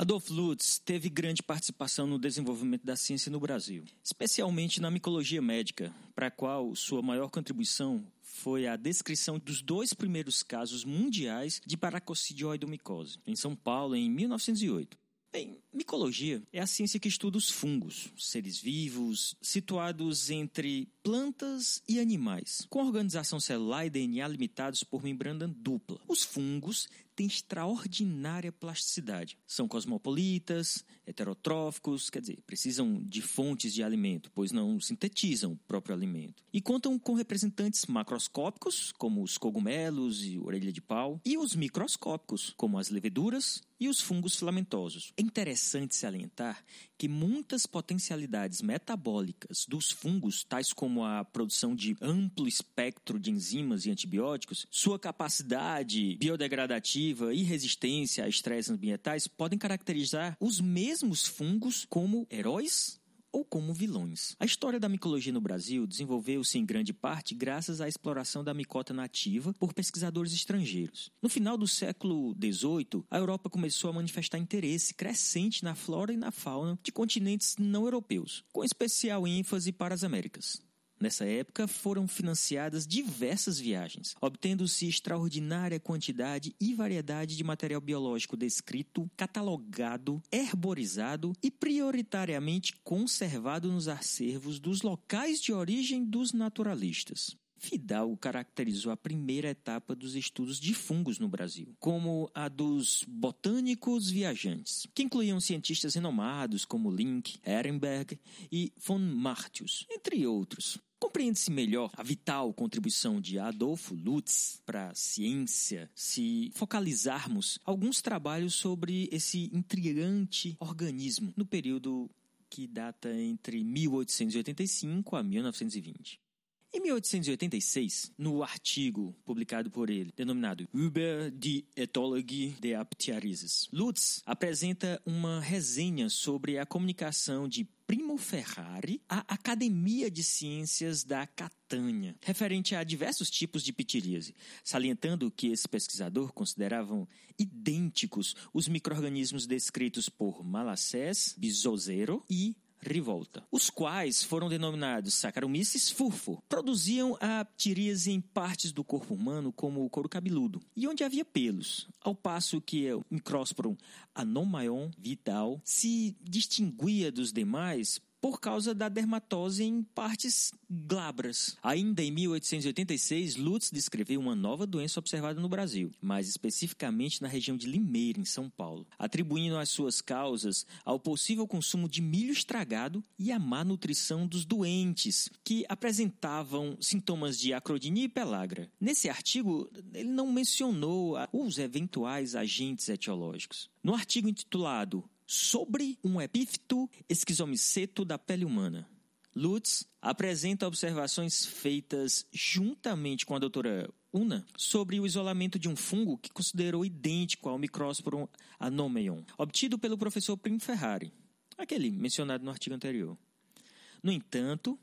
Adolf Lutz teve grande participação no desenvolvimento da ciência no Brasil, especialmente na micologia médica, para a qual sua maior contribuição foi a descrição dos dois primeiros casos mundiais de paracocidioidomicose, em São Paulo, em 1908. Bem, micologia é a ciência que estuda os fungos, seres vivos, situados entre plantas e animais, com organização celular e DNA limitados por membrana dupla. Os fungos têm extraordinária plasticidade. São cosmopolitas, heterotróficos, quer dizer, precisam de fontes de alimento, pois não sintetizam o próprio alimento. E contam com representantes macroscópicos, como os cogumelos e orelha de pau, e os microscópicos, como as leveduras e os fungos filamentosos. É interessante salientar que muitas potencialidades metabólicas dos fungos, tais como a produção de amplo espectro de enzimas e antibióticos, sua capacidade biodegradativa e resistência a estresses ambientais podem caracterizar os mesmos fungos como heróis ou como vilões. A história da micologia no Brasil desenvolveu-se em grande parte graças à exploração da micota nativa por pesquisadores estrangeiros. No final do século XVIII, a Europa começou a manifestar interesse crescente na flora e na fauna de continentes não europeus, com especial ênfase para as Américas. Nessa época foram financiadas diversas viagens, obtendo-se extraordinária quantidade e variedade de material biológico descrito, catalogado, herborizado e prioritariamente conservado nos acervos dos locais de origem dos naturalistas. Fidalgo caracterizou a primeira etapa dos estudos de fungos no Brasil, como a dos botânicos viajantes, que incluíam cientistas renomados como Link, Ehrenberg e von Martius, entre outros. Compreende-se melhor a vital contribuição de Adolfo Lutz para a ciência se focalizarmos alguns trabalhos sobre esse intrigante organismo no período que data entre 1885 a 1920. Em 1886, no artigo publicado por ele, denominado Über die Ethologie der Aptiarises, Lutz apresenta uma resenha sobre a comunicação de Primo Ferrari à Academia de Ciências da Catânia, referente a diversos tipos de pitiríase, salientando que esse pesquisador consideravam idênticos os microrganismos descritos por Malassés, Bizozero e Rivolta, os quais foram denominados Saccharomyces furfo, produziam a em partes do corpo humano como o couro cabeludo e onde havia pelos, ao passo que o Microsporum anomaion vital se distinguia dos demais por causa da dermatose em partes glabras. Ainda em 1886, Lutz descreveu uma nova doença observada no Brasil, mais especificamente na região de Limeira, em São Paulo, atribuindo as suas causas ao possível consumo de milho estragado e à má nutrição dos doentes, que apresentavam sintomas de acrodinia e pelagra. Nesse artigo, ele não mencionou os eventuais agentes etiológicos. No artigo intitulado sobre um epífito esquizomiceto da pele humana. Lutz apresenta observações feitas juntamente com a doutora Una sobre o isolamento de um fungo que considerou idêntico ao Microsporum anomeion, obtido pelo professor Primo Ferrari, aquele mencionado no artigo anterior. No entanto,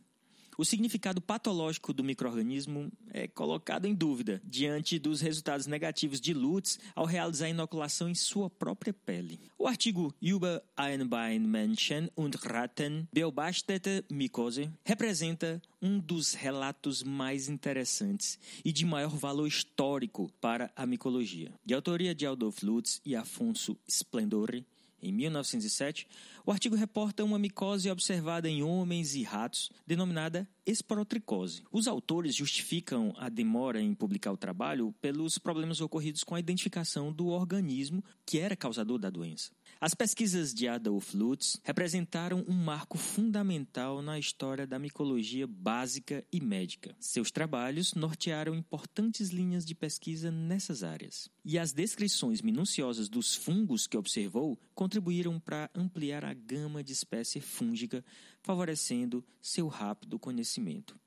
o significado patológico do microorganismo é colocado em dúvida diante dos resultados negativos de Lutz ao realizar a inoculação em sua própria pele. O artigo Über Einbeinmenschen und Ratten Beobachtete Mycose representa um dos relatos mais interessantes e de maior valor histórico para a micologia. De autoria de Adolf Lutz e Afonso Splendore, em 1907, o artigo reporta uma micose observada em homens e ratos, denominada esporotricose. Os autores justificam a demora em publicar o trabalho pelos problemas ocorridos com a identificação do organismo que era causador da doença. As pesquisas de Adolf Lutz representaram um marco fundamental na história da micologia básica e médica. Seus trabalhos nortearam importantes linhas de pesquisa nessas áreas. E as descrições minuciosas dos fungos que observou contribuíram para ampliar a gama de espécie fúngica, favorecendo seu rápido conhecimento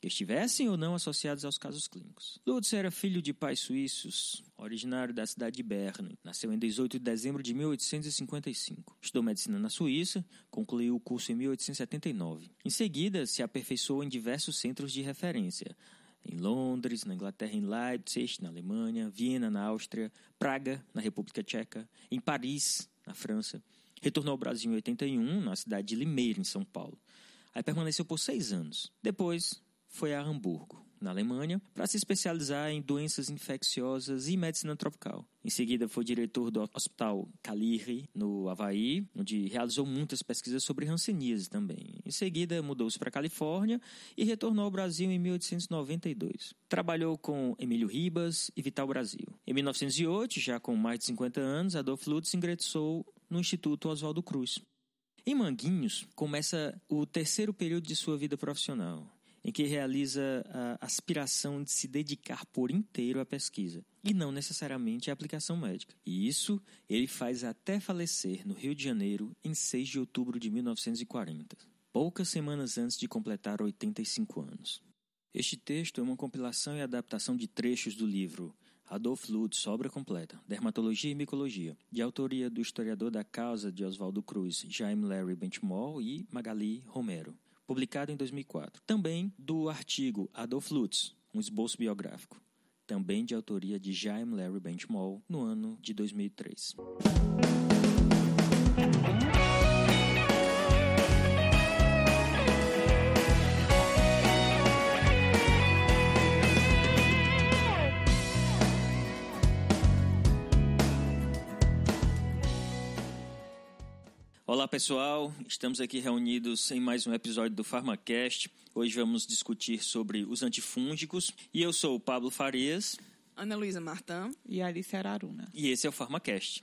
que estivessem ou não associados aos casos clínicos. Lutz era filho de pais suíços, originário da cidade de Berne. Nasceu em 18 de dezembro de 1855. Estudou medicina na Suíça, concluiu o curso em 1879. Em seguida, se aperfeiçoou em diversos centros de referência, em Londres, na Inglaterra, em Leipzig, na Alemanha, Viena, na Áustria, Praga, na República Tcheca, em Paris, na França. Retornou ao Brasil em 81, na cidade de Limeira, em São Paulo. Aí permaneceu por seis anos. Depois foi a Hamburgo, na Alemanha, para se especializar em doenças infecciosas e medicina tropical. Em seguida, foi diretor do Hospital Caliri, no Havaí, onde realizou muitas pesquisas sobre hanseníase também. Em seguida, mudou-se para a Califórnia e retornou ao Brasil em 1892. Trabalhou com Emílio Ribas e Vital Brasil. Em 1908, já com mais de 50 anos, Adolf Lutz ingressou no Instituto Oswaldo Cruz. Em Manguinhos, começa o terceiro período de sua vida profissional em que realiza a aspiração de se dedicar por inteiro à pesquisa e não necessariamente à aplicação médica. E isso ele faz até falecer no Rio de Janeiro em 6 de outubro de 1940, poucas semanas antes de completar 85 anos. Este texto é uma compilação e adaptação de trechos do livro Adolf Lutz, obra completa, Dermatologia e Micologia, de autoria do historiador da causa de Oswaldo Cruz, Jaime Larry Benchmore e Magali Romero publicado em 2004. Também do artigo Adolf Lutz, um esboço biográfico, também de autoria de Jaime Larry Benchmall, no ano de 2003. Olá pessoal, estamos aqui reunidos em mais um episódio do PharmaCast. Hoje vamos discutir sobre os antifúngicos e eu sou o Pablo Farias. Ana Luísa Martã. E Alice Araruna. E esse é o PharmaCast.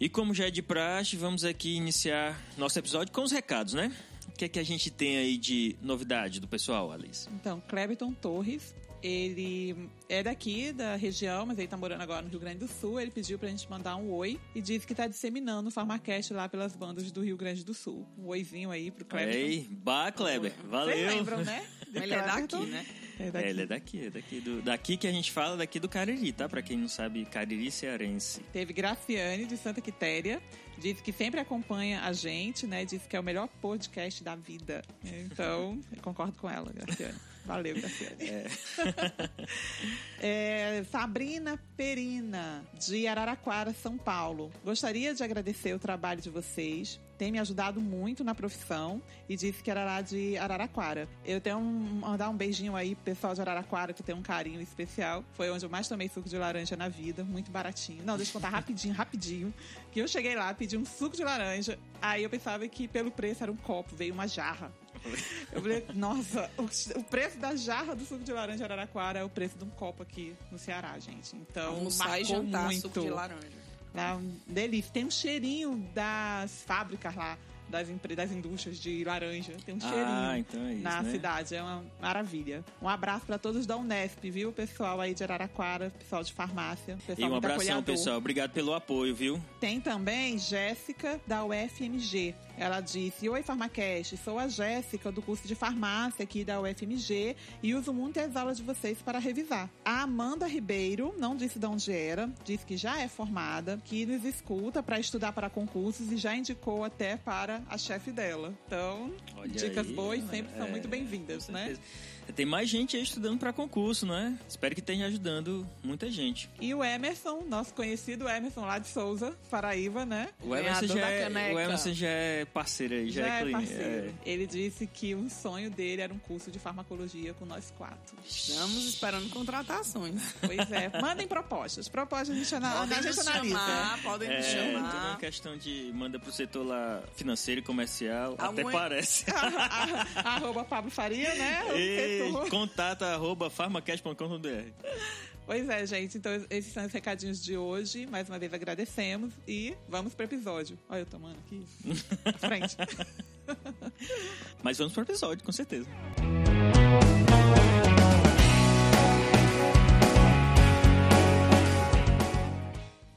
E como já é de praxe, vamos aqui iniciar nosso episódio com os recados, né? Que é que a gente tem aí de novidade do pessoal, Alice? Então, Cleberton Torres, ele é daqui da região, mas ele tá morando agora no Rio Grande do Sul. Ele pediu pra gente mandar um oi e disse que tá disseminando o Farmacast lá pelas bandas do Rio Grande do Sul. Um oizinho aí pro Kleber. Ei, bah, Kleber, valeu. Vocês lembram, né? ele é daqui, né? É, daqui. é, ele é daqui, é daqui, do, daqui que a gente fala, daqui do Cariri, tá? Pra quem não sabe, Cariri cearense. Teve Graciane de Santa Quitéria, disse que sempre acompanha a gente, né? Disse que é o melhor podcast da vida. Então, eu concordo com ela, Graciane. Valeu, Graciane. É. é, Sabrina Perina, de Araraquara, São Paulo. Gostaria de agradecer o trabalho de vocês tem me ajudado muito na profissão e disse que era lá de Araraquara. Eu tenho um, mandar um beijinho aí pro pessoal de Araraquara, que tem um carinho especial. Foi onde eu mais tomei suco de laranja na vida, muito baratinho. Não, deixa eu contar rapidinho, rapidinho. Que eu cheguei lá, pedi um suco de laranja, aí eu pensava que pelo preço era um copo, veio uma jarra. Eu falei, nossa, o, preço da jarra do suco de laranja Araraquara é o preço de um copo aqui no Ceará, gente. Então, Almoçar e jantar muito. suco de laranja. Lá, um delícia. Tem um cheirinho das fábricas lá, das, das indústrias de laranja. Tem um cheirinho ah, então é isso, na né? cidade. É uma maravilha. Um abraço para todos da Unesp, viu? Pessoal aí de Araraquara, pessoal de farmácia. Pessoal e um abração, pessoal. Obrigado pelo apoio, viu? Tem também Jéssica, da UFMG. Ela disse: Oi, Farmacast, sou a Jéssica do curso de farmácia aqui da UFMG e uso muitas aulas de vocês para revisar. A Amanda Ribeiro não disse de onde era, disse que já é formada, que nos escuta para estudar para concursos e já indicou até para a chefe dela. Então, Olha dicas aí, boas sempre é, são muito bem-vindas, né? Tem mais gente aí estudando para concurso, né? Espero que tenha ajudando muita gente. E o Emerson, nosso conhecido Emerson lá de Souza, Paraíba, né? O Emerson, já é, o Emerson já é parceiro aí, já, já é, é parceiro. É. Ele disse que o sonho dele era um curso de farmacologia com nós quatro. Estamos esperando contratações. Pois é. Mandem propostas. Propostas a gente, ana, a gente analisa. Chamar, podem é, me chamar. Então é uma questão de manda pro setor lá financeiro e comercial. Algum... Até parece. Arroba Pablo Faria, né? E contato arroba farmacast.com.br. Pois é, gente. Então, esses são os recadinhos de hoje. Mais uma vez agradecemos e vamos pro episódio. Olha eu tomando aqui. Frente. Mas vamos pro episódio, com certeza.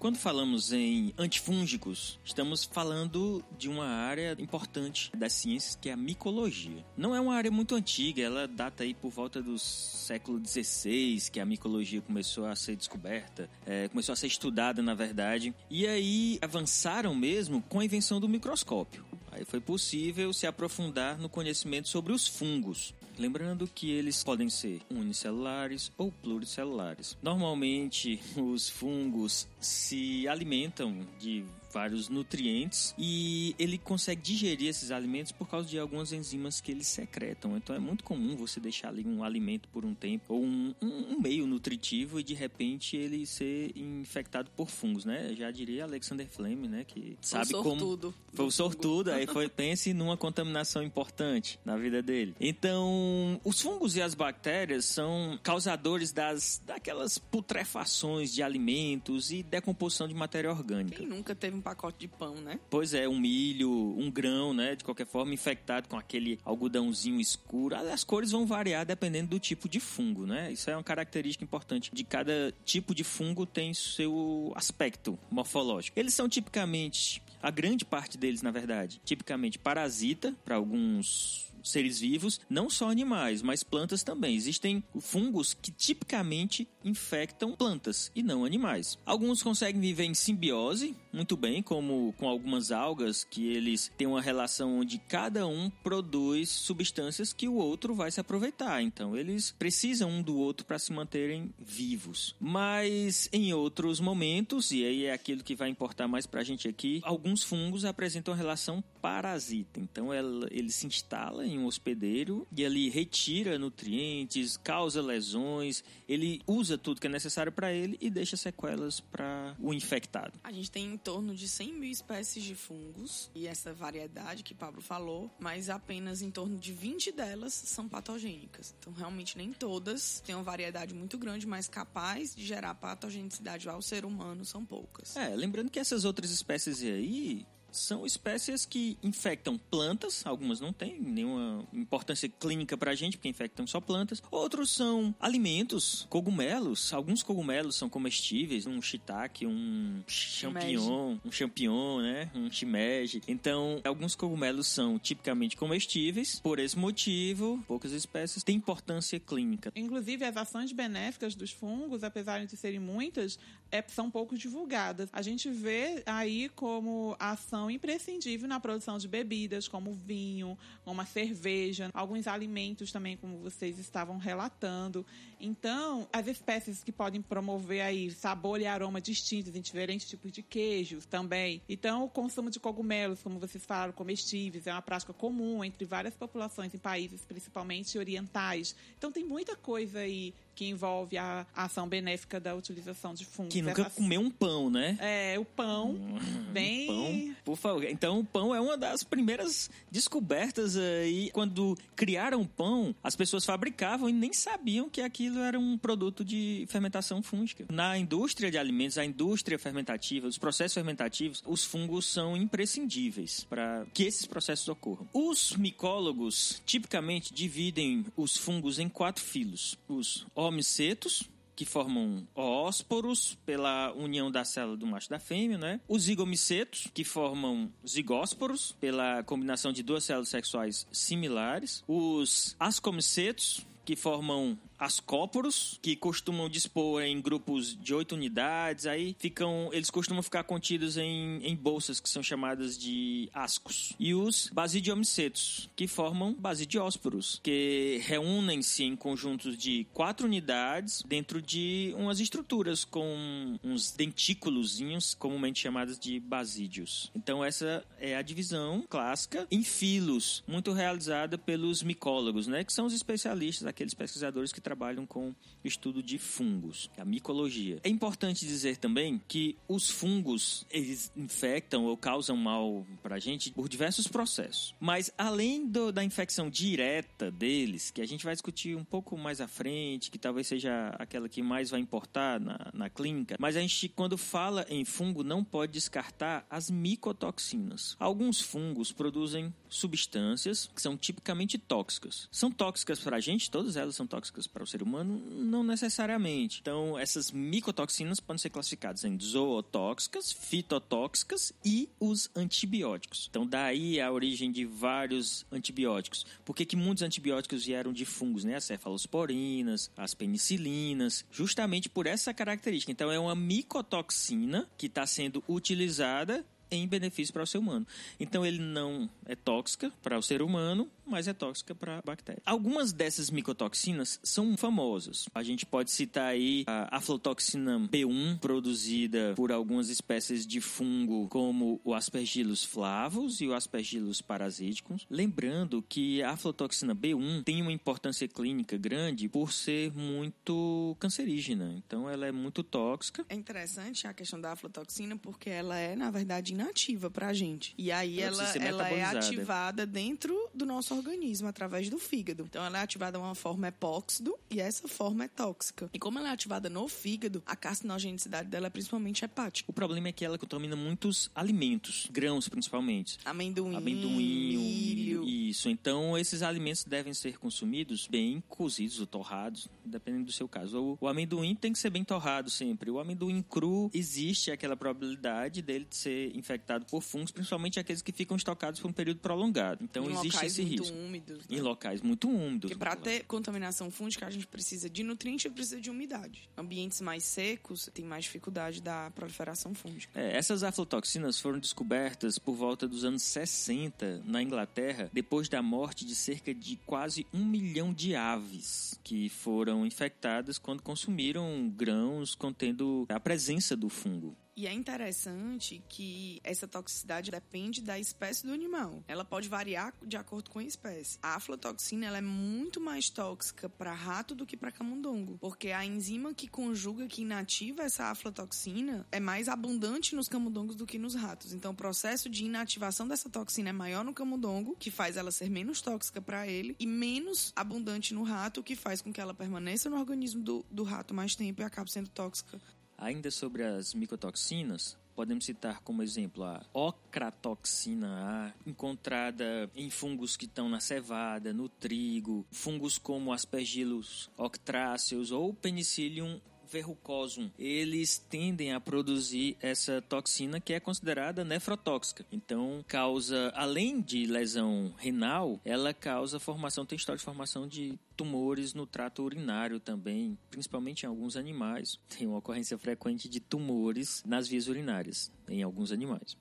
Quando falamos em antifúngicos, estamos falando de uma área importante das ciências que é a micologia. Não é uma área muito antiga, ela data aí por volta do século XVI que a micologia começou a ser descoberta, é, começou a ser estudada na verdade, e aí avançaram mesmo com a invenção do microscópio Aí foi possível se aprofundar no conhecimento sobre os fungos. Lembrando que eles podem ser unicelulares ou pluricelulares. Normalmente, os fungos se alimentam de vários nutrientes e ele consegue digerir esses alimentos por causa de algumas enzimas que eles secretam. Então é muito comum você deixar ali um alimento por um tempo ou um, um, um meio nutritivo e de repente ele ser infectado por fungos, né? Já diria Alexander Fleming, né? Que sabe o como foi o sortudo. Aí foi pense numa contaminação importante na vida dele. Então os fungos e as bactérias são causadores das daquelas putrefações de alimentos e decomposição de matéria orgânica. Quem nunca teve um pacote de pão, né? Pois é, um milho, um grão, né? De qualquer forma, infectado com aquele algodãozinho escuro. As cores vão variar dependendo do tipo de fungo, né? Isso é uma característica importante. De cada tipo de fungo tem seu aspecto morfológico. Eles são tipicamente, a grande parte deles, na verdade, tipicamente parasita para alguns seres vivos, não só animais, mas plantas também. Existem fungos que tipicamente infectam plantas e não animais. Alguns conseguem viver em simbiose, muito bem, como com algumas algas, que eles têm uma relação onde cada um produz substâncias que o outro vai se aproveitar. Então, eles precisam um do outro para se manterem vivos. Mas em outros momentos, e aí é aquilo que vai importar mais para a gente aqui, alguns fungos apresentam relação parasita. Então, ela, ele se instala em um hospedeiro e ali retira nutrientes, causa lesões, ele usa tudo que é necessário para ele e deixa sequelas para o infectado. A gente tem em torno de 100 mil espécies de fungos e essa variedade que Pablo falou, mas apenas em torno de 20 delas são patogênicas. Então, realmente, nem todas têm uma variedade muito grande, mas capaz de gerar patogenicidade ao ser humano são poucas. É, lembrando que essas outras espécies aí são espécies que infectam plantas, algumas não têm nenhuma importância clínica pra gente, porque infectam só plantas. Outros são alimentos, cogumelos. Alguns cogumelos são comestíveis, um shiitake, um champignon, um champignon, né? Um shimeji. Então, alguns cogumelos são tipicamente comestíveis. Por esse motivo, poucas espécies têm importância clínica. Inclusive, as ações benéficas dos fungos, apesar de serem muitas, é, são pouco divulgadas. A gente vê aí como ação imprescindível na produção de bebidas, como vinho, como a cerveja, alguns alimentos também, como vocês estavam relatando. Então, as espécies que podem promover aí sabor e aroma distintos em diferentes tipos de queijos também. Então, o consumo de cogumelos, como vocês falaram, comestíveis, é uma prática comum entre várias populações em países, principalmente orientais. Então, tem muita coisa aí que envolve a ação benéfica da utilização de fungos. Que nunca comeu um pão, né? É, o pão, hum, bem... Pão, por favor. Então, o pão é uma das primeiras descobertas aí. Quando criaram o pão, as pessoas fabricavam e nem sabiam que aquilo era um produto de fermentação fúngica. Na indústria de alimentos, a indústria fermentativa, os processos fermentativos, os fungos são imprescindíveis para que esses processos ocorram. Os micólogos tipicamente dividem os fungos em quatro filos. Os homicetos, que formam ósporos pela união da célula do macho da fêmea, né? Os zigomicetos, que formam zigósporos pela combinação de duas células sexuais similares. Os ascomicetos, que formam ascóporos, que costumam dispor em grupos de oito unidades, aí ficam, eles costumam ficar contidos em, em bolsas que são chamadas de ascos. E os basidiomicetos, que formam basidiósporos, que reúnem-se em conjuntos de quatro unidades dentro de umas estruturas com uns dentículozinhos, comumente chamados de basídeos. Então essa é a divisão clássica em filos, muito realizada pelos micólogos, né, que são os especialistas, aqueles pesquisadores que trabalham com estudo de fungos, a micologia. É importante dizer também que os fungos, eles infectam ou causam mal para a gente por diversos processos. Mas além do, da infecção direta deles, que a gente vai discutir um pouco mais à frente, que talvez seja aquela que mais vai importar na, na clínica, mas a gente, quando fala em fungo, não pode descartar as micotoxinas. Alguns fungos produzem substâncias que são tipicamente tóxicas. São tóxicas para a gente, todas elas são tóxicas para o ser humano? Não necessariamente. Então, essas micotoxinas podem ser classificadas em zootóxicas, fitotóxicas e os antibióticos. Então, daí a origem de vários antibióticos. Por que, que muitos antibióticos vieram de fungos, né? As cefalosporinas, as penicilinas, justamente por essa característica. Então, é uma micotoxina que está sendo utilizada em benefício para o ser humano. Então ele não é tóxica para o ser humano, mas é tóxica para a bactéria. Algumas dessas micotoxinas são famosas. A gente pode citar aí a aflotoxina B1, produzida por algumas espécies de fungo, como o Aspergillus flavus e o Aspergillus parasiticus. Lembrando que a aflotoxina B1 tem uma importância clínica grande por ser muito cancerígena. Então ela é muito tóxica. É interessante a questão da aflatoxina porque ela é, na verdade, inativa para a gente. E aí ela, ela é ativada dentro do nosso organismo através do fígado. Então ela é ativada de uma forma epóxido e essa forma é tóxica. E como ela é ativada no fígado, a carcinogenicidade dela é principalmente hepática. O problema é que ela contamina muitos alimentos, grãos principalmente. Amendoim, amendoim, milho. Isso. Então esses alimentos devem ser consumidos bem cozidos ou torrados, dependendo do seu caso. O, o amendoim tem que ser bem torrado sempre. O amendoim cru existe aquela probabilidade dele ser infectado por fungos, principalmente aqueles que ficam estocados por um período prolongado. Então em existe esse muito risco. Úmidos, né? Em locais muito úmidos. Porque para ter contaminação fúngica, a gente precisa de nutrientes e precisa de umidade. Ambientes mais secos tem mais dificuldade da proliferação fúngica. É, essas aflatoxinas foram descobertas por volta dos anos 60 na Inglaterra, depois da morte de cerca de quase um milhão de aves que foram infectadas quando consumiram grãos contendo a presença do fungo. E é interessante que essa toxicidade depende da espécie do animal. Ela pode variar de acordo com a espécie. A aflatoxina ela é muito mais tóxica para rato do que para camundongo, porque a enzima que conjuga, que inativa essa aflatoxina é mais abundante nos camundongos do que nos ratos. Então, o processo de inativação dessa toxina é maior no camundongo, que faz ela ser menos tóxica para ele, e menos abundante no rato, que faz com que ela permaneça no organismo do, do rato mais tempo e acabe sendo tóxica Ainda sobre as micotoxinas, podemos citar como exemplo a ocratoxina A, encontrada em fungos que estão na cevada, no trigo, fungos como Aspergillus octráceus ou Penicillium verrucosum, eles tendem a produzir essa toxina que é considerada nefrotóxica. Então, causa, além de lesão renal, ela causa formação, tem história de formação de tumores no trato urinário também, principalmente em alguns animais. Tem uma ocorrência frequente de tumores nas vias urinárias em alguns animais.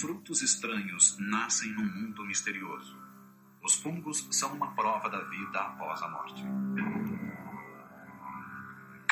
Frutos estranhos nascem num mundo misterioso. Os fungos são uma prova da vida após a morte.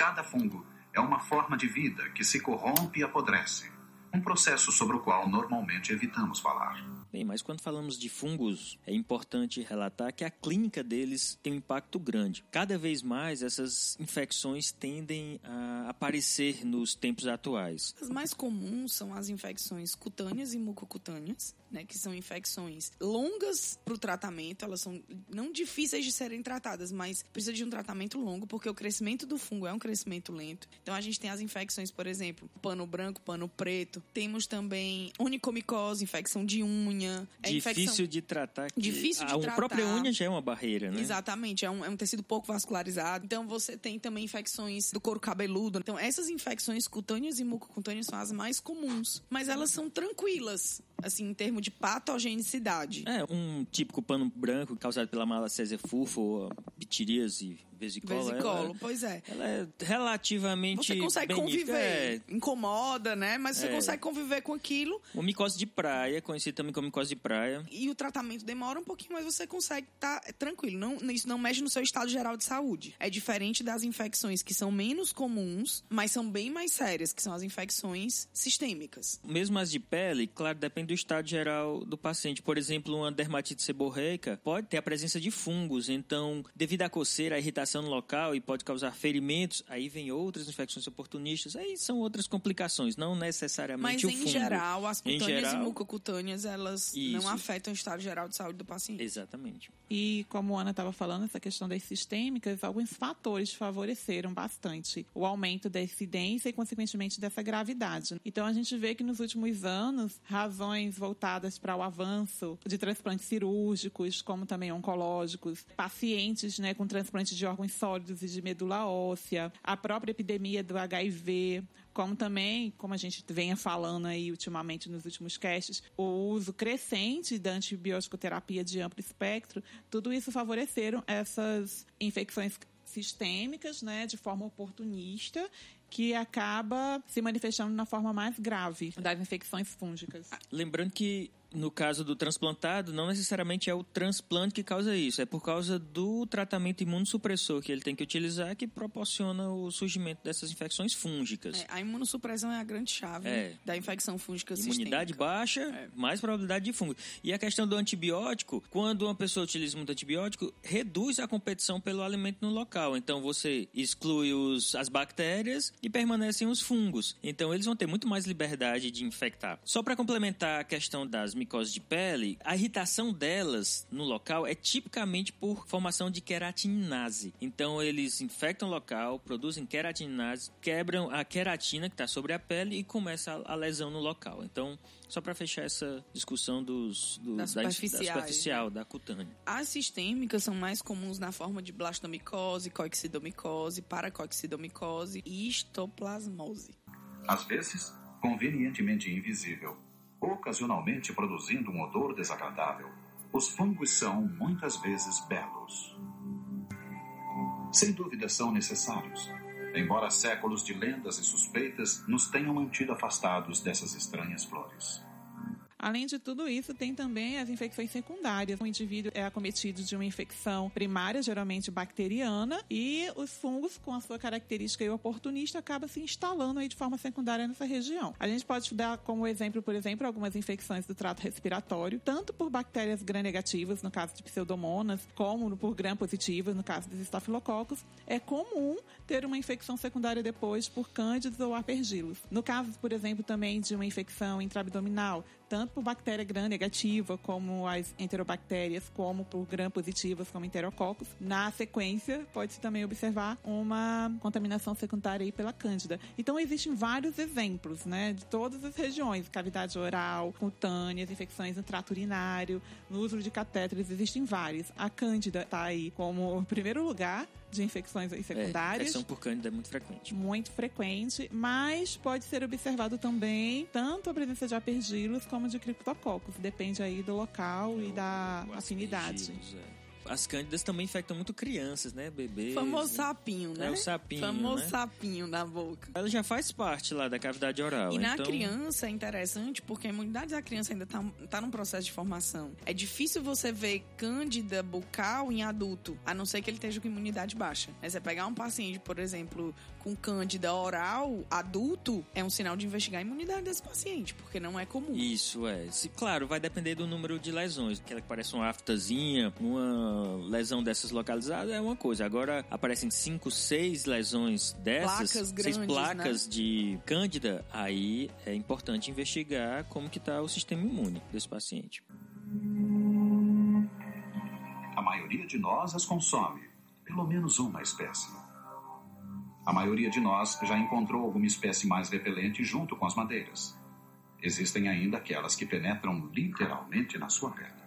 Cada fungo é uma forma de vida que se corrompe e apodrece, um processo sobre o qual normalmente evitamos falar. Bem, mas quando falamos de fungos, é importante relatar que a clínica deles tem um impacto grande. Cada vez mais essas infecções tendem a aparecer nos tempos atuais. As mais comuns são as infecções cutâneas e mucocutâneas, né, que são infecções longas para o tratamento, elas são não difíceis de serem tratadas, mas precisa de um tratamento longo, porque o crescimento do fungo é um crescimento lento. Então a gente tem as infecções, por exemplo, pano branco, pano preto. Temos também onicomicose, infecção de unha unha. É Difícil infecção... de tratar. Difícil de a, tratar. A própria unha já é uma barreira, né? Exatamente. É um, é um tecido pouco vascularizado. Então você tem também infecções do couro cabeludo. Então essas infecções cutâneas e mucocutâneas são as mais comuns. Mas elas são tranquilas, assim, em termos de patogenicidade. É, um típico pano branco causado pela malacésia fufo, ou pitiríase vesicolo. Vesicolo, ela, pois é. Ela é relativamente. Você consegue conviver. É. Incomoda, né? Mas você é. consegue conviver com aquilo. Uma micose de praia, conhecido também como micose de praia. E o tratamento demora um pouquinho, mas você consegue estar tá tranquilo. Não, isso não mexe no seu estado geral de saúde. É diferente das infecções que são menos comuns, mas são bem mais sérias, que são as infecções sistêmicas. Mesmo as de pele, claro, depende do estado geral do paciente. Por exemplo, uma dermatite seborreica pode ter a presença de fungos. Então, devido à coceira, à irritação no local e pode causar ferimentos, aí vem outras infecções oportunistas, aí são outras complicações, não necessariamente Mas, o fungo. Mas, em geral, as cutâneas geral, e mucocutâneas, elas isso. não afetam o estado geral de saúde do paciente. Exatamente. E, como a Ana estava falando, essa questão das sistêmicas, alguns fatores favoreceram bastante o aumento da incidência e, consequentemente, dessa gravidade. Então, a gente vê que nos últimos anos, razões voltadas para o avanço de transplantes cirúrgicos, como também oncológicos, pacientes né, com transplante de órgãos sólidos e de medula óssea, a própria epidemia do HIV, como também, como a gente venha falando aí ultimamente nos últimos casts, o uso crescente da antibiótico terapia de amplo espectro, tudo isso favoreceram essas infecções sistêmicas, né, de forma oportunista, que acaba se manifestando na forma mais grave das infecções fúngicas. Lembrando que no caso do transplantado, não necessariamente é o transplante que causa isso, é por causa do tratamento imunossupressor que ele tem que utilizar que proporciona o surgimento dessas infecções fúngicas. É, a imunossupressão é a grande chave É. da infecção fúngica Imunidade sistêmica. baixa, É. mais probabilidade de fungo. E a questão do antibiótico, quando uma pessoa utiliza muito antibiótico, reduz a competição pelo alimento no local. Então você exclui os, as bactérias e permanecem os fungos. Então eles vão ter muito mais liberdade de infectar. Só para complementar a questão das micoses de pele, a irritação delas no local é tipicamente por formação de queratinase. Então eles infectam o local, produzem queratinase, quebram a queratina que está sobre a pele e começa a, lesão no local. Então, só para fechar essa discussão dos, do, Da da, superficiais, da superficial, da cutânea. As sistêmicas são mais comuns na forma de blastodomicose, coxidomicose, paracoxidomicose e histoplasmose. Às vezes, convenientemente invisível, ocasionalmente produzindo um odor desagradável, os fungos são, muitas vezes, belos. Sem dúvida são necessários, embora séculos de lendas e suspeitas nos tenham mantido afastados dessas estranhas flores. Além de tudo isso, tem também as infecções secundárias. O indivíduo é acometido de uma infecção primária, geralmente bacteriana, e os fungos, com a sua característica oportunista, acabam se instalando aí de forma secundária nessa região. A gente pode dar como exemplo, por exemplo, algumas infecções do trato respiratório, tanto por bactérias gram-negativas, no caso de pseudomonas, como por gram-positivas, no caso dos estafilococos. É comum ter uma infecção secundária depois por cândidos ou aspergilos. No caso, por exemplo, também de uma infecção intraabdominal, tanto por bactéria gram-negativa, como as enterobactérias, como por gram-positivas, como enterococos. Na sequência, pode-se também observar uma contaminação secundária aí pela cândida. Então, existem vários exemplos, né, de todas as regiões, cavidade oral, cutâneas, infecções no trato urinário, no uso de catéteres, existem vários. A cândida está aí como primeiro lugar de infecções aí É, secundárias infecção por cândida é muito frequente. muito frequente, mas pode ser observado também tanto a presença de aspergilos como de criptococos. Depende aí do local e da afinidade. aspergilos, é. As cândidas também infectam muito crianças, né? Bebês. Famoso né? sapinho, né? É o sapinho, Famoso né? sapinho na boca. Ela já faz parte lá da cavidade oral. E na então... criança é interessante porque a imunidade da criança ainda tá, tá num processo de formação. É difícil você ver cândida bucal em adulto, a não ser que ele esteja com imunidade baixa. Mas você pegar um paciente, por exemplo, com cândida oral adulto, é um sinal de investigar a imunidade desse paciente, porque não é comum. Isso é. Se, claro, vai depender do número de lesões. Aquela que parece uma aftazinha, uma lesão dessas localizadas é uma coisa. Agora aparecem cinco, seis lesões dessas, Placas seis grandes, né? placas de cândida, aí é importante investigar como que está o sistema imune desse paciente. A maioria de nós as consome, pelo menos uma espécie. A maioria de nós já encontrou alguma espécie mais repelente junto com as madeiras. Existem ainda aquelas que penetram literalmente na sua pele.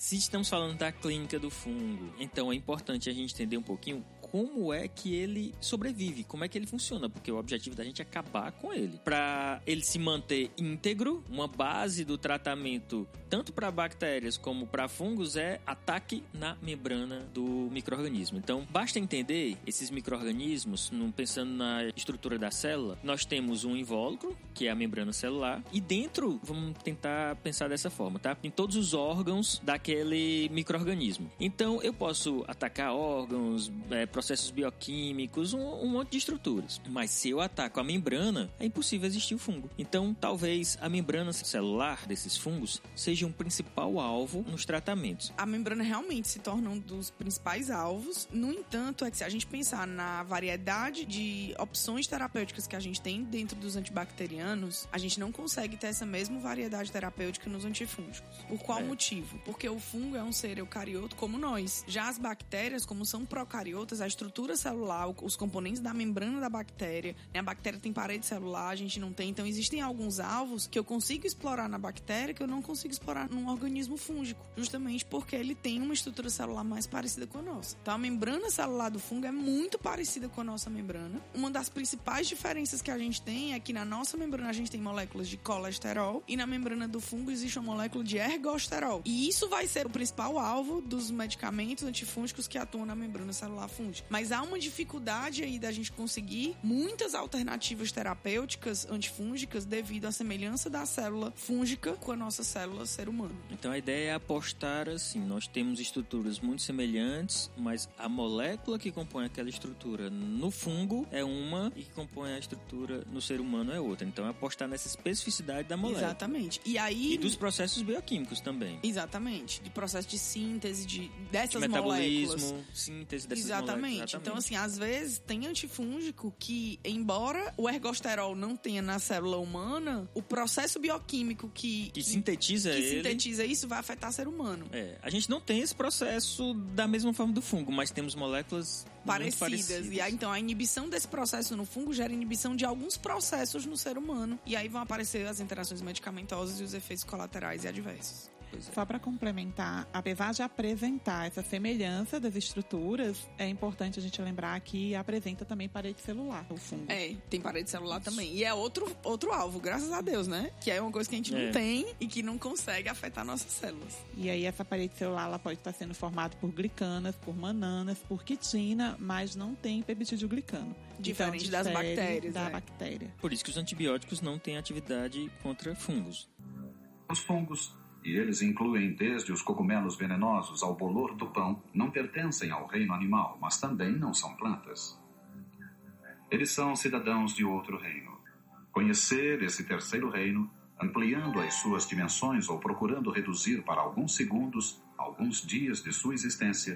Se estamos falando da clínica do fungo, então é importante a gente entender um pouquinho como é que ele sobrevive, como é que ele funciona, porque o objetivo da gente é acabar com ele. Para ele se manter íntegro, uma base do tratamento, tanto para bactérias como para fungos, é ataque na membrana do microorganismo. Então, basta entender esses microorganismos, pensando na estrutura da célula, nós temos um invólucro, que é a membrana celular, e dentro, vamos tentar pensar dessa forma, tá? Em todos os órgãos daquele microorganismo. Então, eu posso atacar órgãos, é, processos bioquímicos, um, um monte de estruturas. Mas se eu ataco a membrana, é impossível existir o fungo. Então, talvez a membrana celular desses fungos seja um principal alvo nos tratamentos. a membrana realmente se torna um dos principais alvos. No entanto, é que se a gente pensar na variedade de opções terapêuticas que a gente tem dentro dos antibacterianos, a gente não consegue ter essa mesma variedade terapêutica nos antifúngicos. Por qual É. motivo? Porque o fungo é um ser eucarioto como nós. Já as bactérias, como são procariotas, a estrutura celular, os componentes da membrana da bactéria, né? a bactéria tem parede celular, a gente não tem. Então, existem alguns alvos que eu consigo explorar na bactéria que eu não consigo explorar num organismo fúngico, justamente porque ele tem uma estrutura celular mais parecida com a nossa. Então, a membrana celular do fungo é muito parecida com a nossa membrana. Uma das principais diferenças que a gente tem é que na nossa membrana a gente tem moléculas de colesterol e na membrana do fungo existe uma molécula de ergosterol. E isso vai ser o principal alvo dos medicamentos antifúngicos que atuam na membrana celular fúngica. Mas há uma dificuldade aí da gente conseguir muitas alternativas terapêuticas antifúngicas devido à semelhança da célula fúngica com a nossa célula ser humano. Então a ideia é apostar assim, nós temos estruturas muito semelhantes, mas a molécula que compõe aquela estrutura no fungo é uma e que compõe a estrutura no ser humano é outra. Então é apostar nessa especificidade da molécula. Exatamente. E aí E dos processos bioquímicos também. Exatamente, de processo de síntese de De dessas metabolismo, moléculas. síntese dessas Exatamente. moléculas. Então, assim, às vezes tem antifúngico que, embora o ergosterol não tenha na célula humana, o processo bioquímico que, que sintetiza que ele. sintetiza isso vai afetar o ser humano. É, a gente não tem esse processo da mesma forma do fungo, mas temos moléculas Parecidas. parecidas. E aí, então, a inibição desse processo no fungo gera inibição de alguns processos no ser humano. E aí vão aparecer as interações medicamentosas e os efeitos colaterais e adversos. Pois é. Só para complementar, apesar de apresentar essa semelhança das estruturas, é importante a gente lembrar que apresenta também parede celular, o fungo. É, tem parede celular também. E é outro, outro alvo, graças a Deus, né? Que é uma coisa que a gente É. não tem e que não consegue afetar nossas células. E aí essa parede celular ela pode estar sendo formada por glicanas, por mananas, por quitina, mas não tem peptidoglicano. Diferente Então, das bactérias, Da é. bactéria. Por isso que os antibióticos não têm atividade contra fungos. Os fungos, e eles incluem desde os cogumelos venenosos ao bolor do pão, não pertencem ao reino animal, mas também não são plantas. Eles são cidadãos de outro reino. Conhecer esse terceiro reino, ampliando as suas dimensões ou procurando reduzir para alguns segundos, alguns dias de sua existência,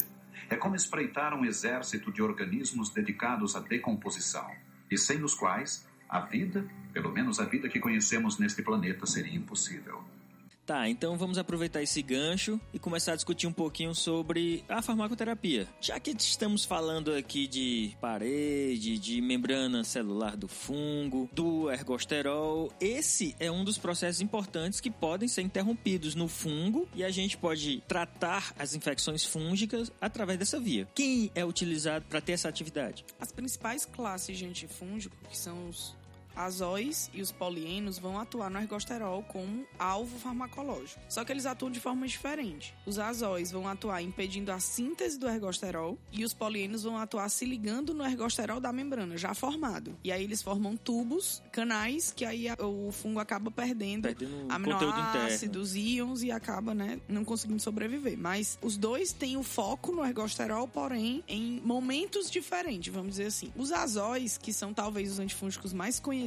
é como espreitar um exército de organismos dedicados à decomposição, e sem os quais a vida, pelo menos a vida que conhecemos neste planeta, seria impossível. Tá, então vamos aproveitar esse gancho e começar a discutir um pouquinho sobre a farmacoterapia. Já que estamos falando aqui de parede, de membrana celular do fungo, do ergosterol, esse é um dos processos importantes que podem ser interrompidos no fungo e a gente pode tratar as infecções fúngicas através dessa via. Quem é utilizado para ter essa atividade? As principais classes de antifúngico, que são os azóis e os polienos, vão atuar no ergosterol como alvo farmacológico. Só que eles atuam de forma diferente. Os azóis vão atuar impedindo a síntese do ergosterol e os polienos vão atuar se ligando no ergosterol da membrana, já formado. E aí eles formam tubos, canais, que aí o fungo acaba perdendo Perdendo aminoácidos, íons e acaba, né, não conseguindo sobreviver. Mas os dois têm o foco no ergosterol, porém em momentos diferentes, vamos dizer assim. Os azóis, que são talvez os antifúngicos mais conhecidos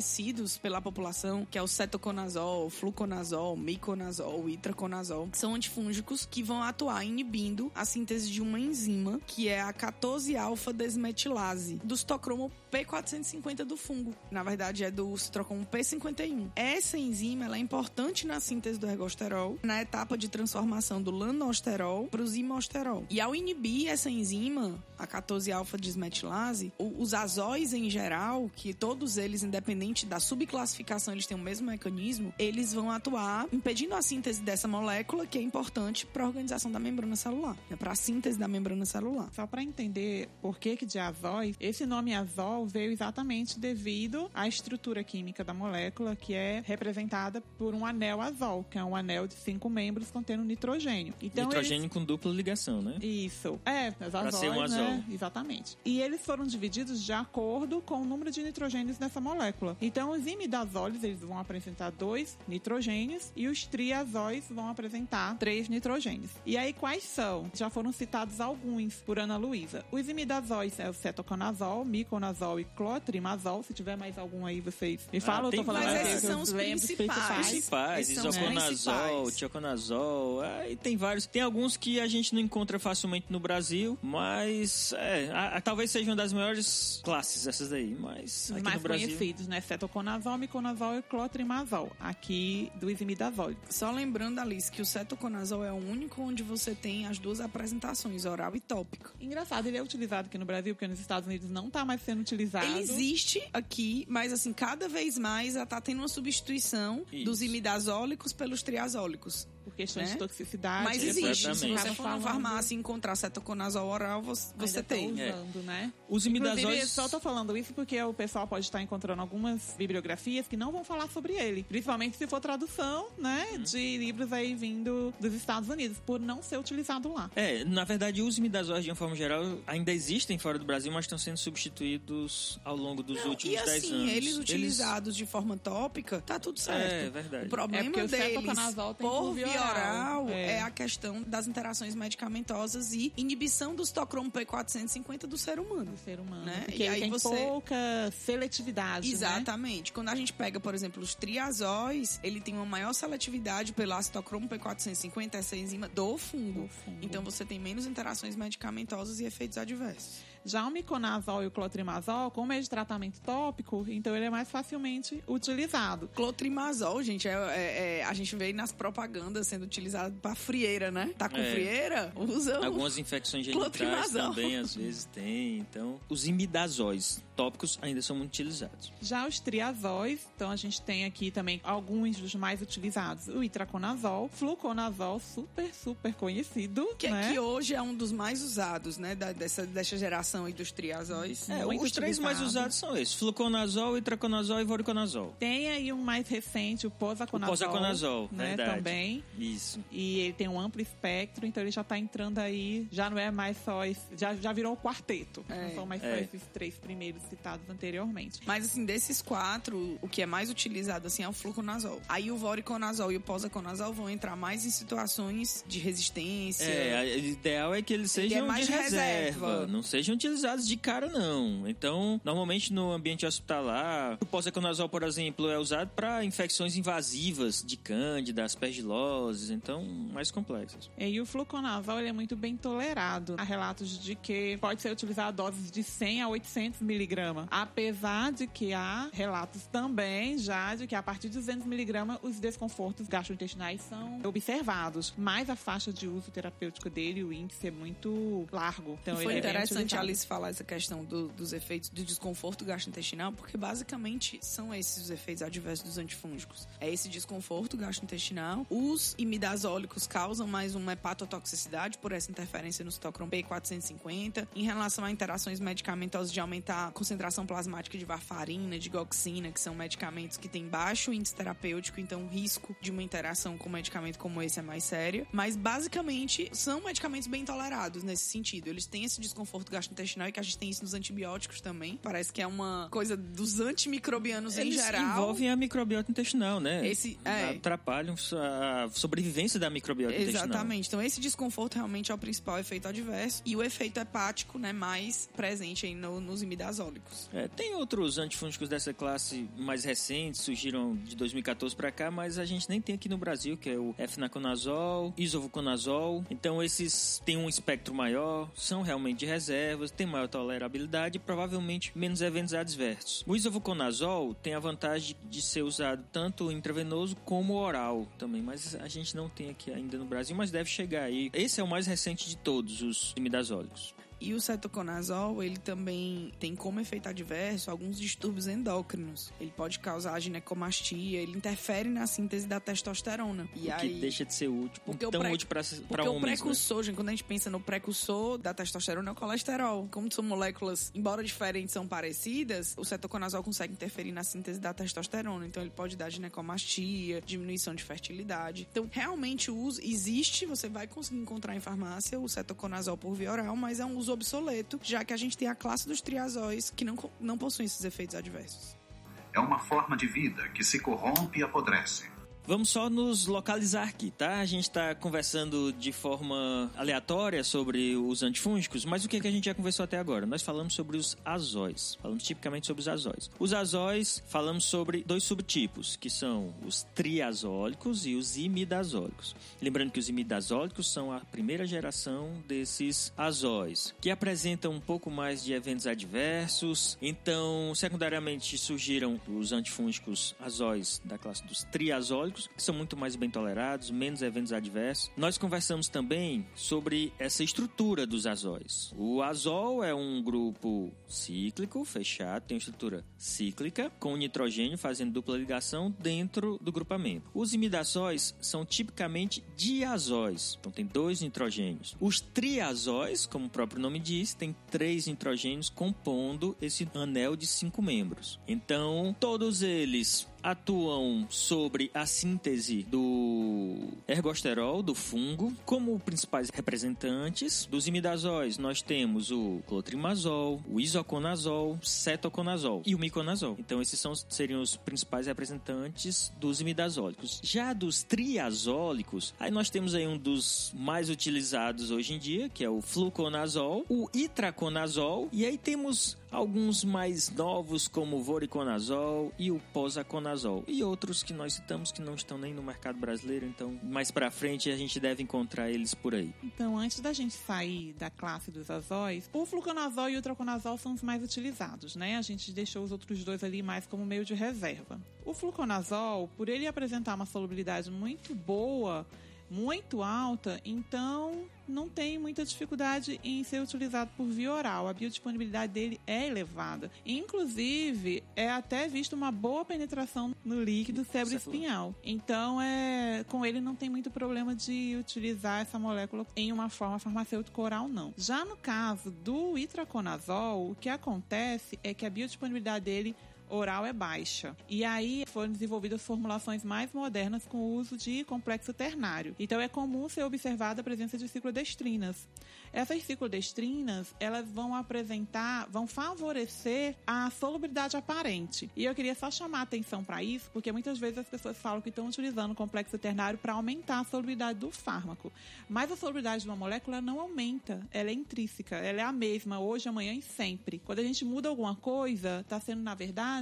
pela população, que é o cetoconazol, fluconazol, miconazol, itraconazol, são antifúngicos que vão atuar inibindo a síntese de uma enzima, que é a 14-alfa desmetilase, do citocromo P450 do fungo. Na verdade, é do citocromo P51. Essa enzima ela é importante na síntese do ergosterol, na etapa de transformação do lanosterol para o zimosterol. E ao inibir essa enzima, a 14-alfa desmetilase, os azóis em geral, que todos eles, independente da subclassificação, eles têm o mesmo mecanismo, eles vão atuar impedindo a síntese dessa molécula, que é importante para a organização da membrana celular, né, para a síntese da membrana celular. Só para entender por que, que de azóis, esse nome azol veio exatamente devido à estrutura química da molécula, que é representada por um anel azol, que é um anel de cinco membros contendo nitrogênio. Então, Nitrogênio com dupla ligação, né? eles... Isso. É, Pra azóis, ser um azol. né? Exatamente. E eles foram divididos de acordo com o número de nitrogênios dessa molécula. Então, os imidazóis, eles vão apresentar dois nitrogênios e os triazóis vão apresentar três nitrogênios. E aí, quais são? Já foram citados alguns por Ana Luísa. Os imidazóis é o cetoconazol, miconazol e clotrimazol. Se tiver mais algum aí, vocês me falam. Eu tem tô falando Mas esses eu são os principais. principais, Esses são os isoconazol, tioconazol, aí tem vários. Tem alguns que a gente não encontra facilmente no Brasil, mas é, a- a- talvez sejam das maiores classes essas daí, mas Os aqui mais no Brasil... conhecidos, né? Cetoconazol, miconazol e clotrimazol. Aqui dos imidazóis. Só lembrando, Alice, que o cetoconazol é o único onde você tem as duas apresentações, oral e tópica. Engraçado, ele é utilizado aqui no Brasil, porque nos Estados Unidos não tá mais sendo utilizado. Ele existe aqui, mas assim, cada vez mais ela tá tendo uma substituição Isso. dos imidazólicos pelos triazólicos. Por questões né? de toxicidade. Mas existe. Se você for na falando- farmácia e encontrar cetoconazol oral, você, você tô tem. É. usando, né? Os imidazóis... só tô falando isso porque o pessoal pode estar encontrando algumas bibliografias que não vão falar sobre ele. Principalmente se for tradução, né? Uhum. De livros aí vindo dos Estados Unidos, por não ser utilizado lá. É, na verdade, os imidazóis, de uma forma geral, ainda existem fora do Brasil, mas estão sendo substituídos ao longo dos últimos E 10 assim, anos. eles utilizados de forma tópica, tá tudo certo. É, verdade. O problema É deles, por via oral, é. É. a questão das interações medicamentosas e inibição do estocromo P450 do ser humano. do ser humano. Né? Porque E aí tem você- pouca seletividade, né? Exatamente. Quando a gente pega, por exemplo, os triazóis, ele tem uma maior seletividade pelo acetocromo P450, essa enzima do fungo. Do fungo. Então você tem menos interações medicamentosas e efeitos adversos. Já o miconazol e o clotrimazol, como é de tratamento tópico, então ele é mais facilmente utilizado. Clotrimazol, gente, é, é- é- a gente vê nas propagandas sendo utilizado pra frieira, né? Tá com É. frieira? Usa o- Algumas infecções genitais também, às vezes, tem. Então, os imidazóis tópicos ainda são muito utilizados. Já os triazóis, então a gente tem aqui também alguns dos mais utilizados. O itraconazol, fluconazol, super, super conhecido, Que, né? que hoje é um dos mais usados, né? da- dessa, dessa geração aí dos triazóis. É, os três mais usados são esses: fluconazol, itraconazol e voriconazol. Tem aí um mais recente, o posaconazol. O posaconazol, né, verdade. Também. Isso. E ele tem um amplo espectro, então ele já tá entrando aí, já não é mais só esse, já, já virou o quarteto. É, não são mais é. só esses três primeiros citados anteriormente. Mas, assim, desses quatro, o que é mais utilizado, assim, é o fluconazol. Aí o voriconazol e o posaconazol vão entrar mais em situações de resistência. É, o ideal é que eles Ele é sejam mais de reserva, reserva. não sejam utilizados de cara, não. Então, normalmente no ambiente hospitalar, o posaconazol, por exemplo, é usado para infecções invasivas de cândida, aspergiloses, então mais complexas. E o fluconazol ele é muito bem tolerado. Há relatos de que pode ser utilizado doses de 100 a 800 miligramas. Apesar de que há relatos também já de que a partir de 200 miligramas os desconfortos gastrointestinais são observados. Mas a faixa de uso terapêutico dele, o índice é muito largo. Então E foi ele é interessante a. Alice falar essa questão do- dos efeitos do desconforto gastrointestinal, porque basicamente são esses os efeitos adversos dos antifúngicos. É esse desconforto gastrointestinal. Os imidazólicos causam mais uma hepatotoxicidade por essa interferência no citocromo P450. Em relação a interações medicamentosas de aumentar a concentração plasmática de varfarina, de goxina, que são medicamentos que têm baixo índice terapêutico, então o risco de uma interação com um medicamento como esse é mais séria. Mas basicamente são medicamentos bem tolerados nesse sentido. Eles têm esse desconforto gastrointestinal e que a gente tem isso nos antibióticos também. Parece que é uma coisa dos antimicrobianos em Eles geral. envolvem a microbiota intestinal, né? Esse- é. Atrapalham a sobrevivência da microbiota intestinal. Exatamente. Então, esse desconforto realmente é o principal efeito adverso. E o efeito hepático, né, mais presente aí no- nos imidazólicos. É, tem outros antifúngicos dessa classe mais recentes, surgiram de 2014 pra cá, mas a gente nem tem aqui no Brasil, que é o efnaconazol, isovuconazol. Então esses têm um espectro maior, são realmente de reservas, têm maior tolerabilidade e provavelmente menos eventos adversos. O isovuconazol tem a vantagem de ser usado tanto intravenoso como oral também, mas a gente não tem aqui ainda no Brasil, mas deve chegar aí. Esse é o mais recente de todos os imidazólicos. E o cetoconazol, ele também tem como efeito adverso alguns distúrbios endócrinos. Ele pode causar ginecomastia, ele interfere na síntese da testosterona. E o aí, que deixa de ser útil, Porque tão útil para Porque homens. o né? precursor, gente, quando a gente pensa no precursor da testosterona, é o colesterol. Como são moléculas, embora diferentes, são parecidas, o cetoconazol consegue interferir na síntese da testosterona. Então, ele pode dar ginecomastia, diminuição de fertilidade. Então, realmente, o uso existe, você vai conseguir encontrar em farmácia o cetoconazol por via oral, mas é um uso obsoleto, já que a gente tem a classe dos triazóis que não, não possuem esses efeitos adversos. É uma forma de vida que se corrompe e apodrece. Vamos só nos localizar aqui, tá? A gente está conversando de forma aleatória sobre os antifúngicos, mas o que, que a gente já conversou até agora? Nós falamos sobre os azóis. Falamos tipicamente sobre os azóis. Os azóis, falamos sobre dois subtipos, que são os triazólicos e os imidazólicos. Lembrando que os imidazólicos são a primeira geração desses azóis, que apresentam um pouco mais de eventos adversos. Então, secundariamente, surgiram os antifúngicos azóis da classe dos triazólicos, que são muito mais bem tolerados, menos eventos adversos. Nós conversamos também sobre essa estrutura dos azóis. O azol é um grupo cíclico, fechado, tem uma estrutura cíclica, com nitrogênio fazendo dupla ligação dentro do grupamento. Os imidazóis são tipicamente diazóis, então tem dois nitrogênios. Os triazóis, como o próprio nome diz, tem três nitrogênios compondo esse anel de cinco membros. Então, todos eles atuam sobre a síntese do ergosterol, do fungo. Como principais representantes dos imidazóis, nós temos o clotrimazol, o isoconazol, cetoconazol e o miconazol. Então, esses são, seriam os principais representantes dos imidazólicos. Já dos triazólicos, aí nós temos aí um dos mais utilizados hoje em dia, que é o fluconazol, o itraconazol, e aí temos alguns mais novos como o voriconazol e o posaconazol e outros que nós citamos que não estão nem no mercado brasileiro, então mais para frente a gente deve encontrar eles por aí. Então, antes da gente sair da classe dos azóis, o fluconazol e o traconazol são os mais utilizados, né? A gente deixou os outros dois ali mais como meio de reserva. O fluconazol, por ele apresentar uma solubilidade muito boa, muito alta, então não tem muita dificuldade em ser utilizado por via oral. A biodisponibilidade dele é elevada. Inclusive, é até visto uma boa penetração no líquido cerebroespinhal. Então, é, com ele não tem muito problema de utilizar essa molécula em uma forma farmacêutica oral, não. Já no caso do itraconazol, o que acontece é que a biodisponibilidade dele oral é baixa. E aí foram desenvolvidas formulações mais modernas com o uso de complexo ternário. Então é comum ser observada a presença de ciclodestrinas. Essas ciclodestrinas, elas vão apresentar, vão favorecer a solubilidade aparente. E eu queria só chamar atenção para isso, porque muitas vezes as pessoas falam que estão utilizando o complexo ternário para aumentar a solubilidade do fármaco. Mas a solubilidade de uma molécula não aumenta, ela é intrínseca, ela é a mesma hoje, amanhã e sempre. Quando a gente muda alguma coisa, está sendo, na verdade,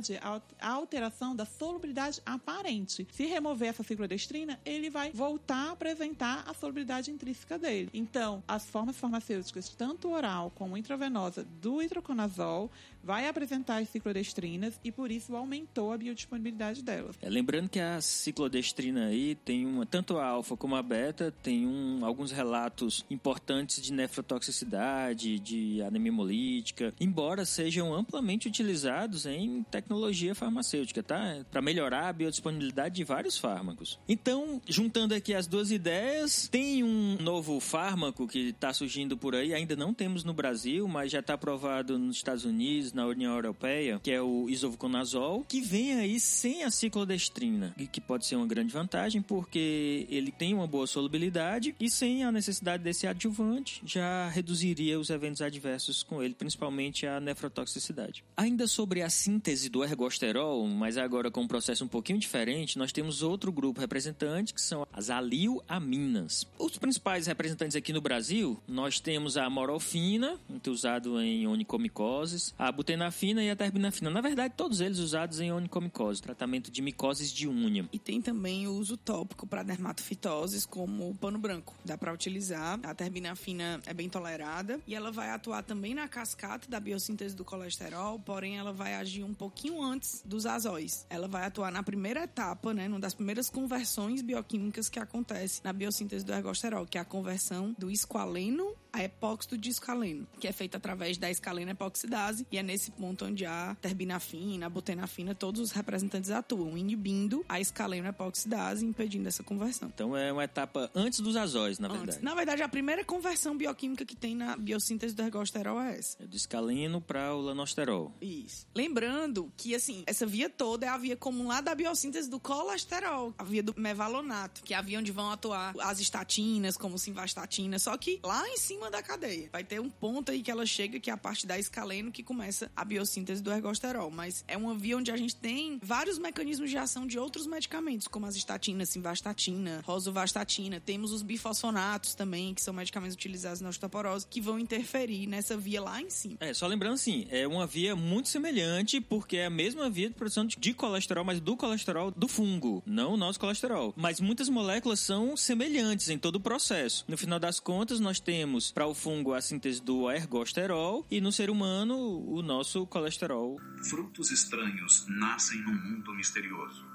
a alteração da solubilidade aparente. Se remover essa ciclodestrina, ele vai voltar a apresentar a solubilidade intrínseca dele. Então, as formas farmacêuticas, tanto oral como intravenosa, do hidroconazol, vai apresentar as ciclodestrinas e por isso aumentou a biodisponibilidade delas. É, lembrando que a ciclodestrina aí tem uma, tanto a alfa como a beta, tem um, alguns relatos importantes de nefrotoxicidade, de anemia hemolítica, embora sejam amplamente utilizados em tecnologia farmacêutica, tá? Para melhorar a biodisponibilidade de vários fármacos. Então, juntando aqui as duas ideias, tem um novo fármaco que está surgindo por aí, ainda não temos no Brasil, mas já está aprovado nos Estados Unidos, na União Europeia, que é o isovuconazol, que vem aí sem a ciclodestrina, que pode ser uma grande vantagem porque ele tem uma boa solubilidade e sem a necessidade desse adjuvante já reduziria os eventos adversos com ele, principalmente a nefrotoxicidade. Ainda sobre a síntese do ergosterol, mas agora com um processo um pouquinho diferente, nós temos outro grupo representante que são as alioaminas. Os principais representantes aqui no Brasil, nós temos a morofina, muito usado em onicomicoses, a butenafina e a terbinafina. Na verdade, todos eles usados em onicomicose, tratamento de micoses de unha. E tem também o uso tópico para dermatofitoses, como o pano branco. Dá para utilizar. A terbinafina é bem tolerada e ela vai atuar também na cascata da biossíntese do colesterol, porém ela vai agir um pouquinho antes dos azóis. Ela vai atuar na primeira etapa, né, numa das primeiras conversões bioquímicas que acontece na biossíntese do ergosterol, que é a conversão do esqualeno a epóxido de escaleno, que é feita através da escalena epoxidase e é nesse ponto onde a terbinafina, a butenafina, todos os representantes atuam, inibindo a escaleno epoxidase, impedindo essa conversão. Então é uma etapa antes dos azóis, na verdade. Antes. Na verdade, a primeira conversão bioquímica que tem na biossíntese do ergosterol é essa. É do escaleno para o lanosterol. Isso. Lembrando que, assim, essa via toda é a via comum lá da biossíntese do colesterol, a via do mevalonato, que é a via onde vão atuar as estatinas, como simvastatina, só que lá em cima da cadeia. Vai ter um ponto aí que ela chega, que é a parte da escaleno, que começa a biossíntese do ergosterol. Mas é uma via onde a gente tem vários mecanismos de ação de outros medicamentos, como as estatinas, simvastatina, rosuvastatina. Temos os bifosfonatos também, que são medicamentos utilizados na osteoporose, que vão interferir nessa via lá em cima. É, só lembrando assim, é uma via muito semelhante, porque é a mesma via de produção de colesterol, mas do colesterol do fungo, não o nosso colesterol. Mas muitas moléculas são semelhantes em todo o processo. No final das contas, nós temos para o fungo a síntese do ergosterol e no ser humano o nosso colesterol. Frutos estranhos nascem num mundo misterioso.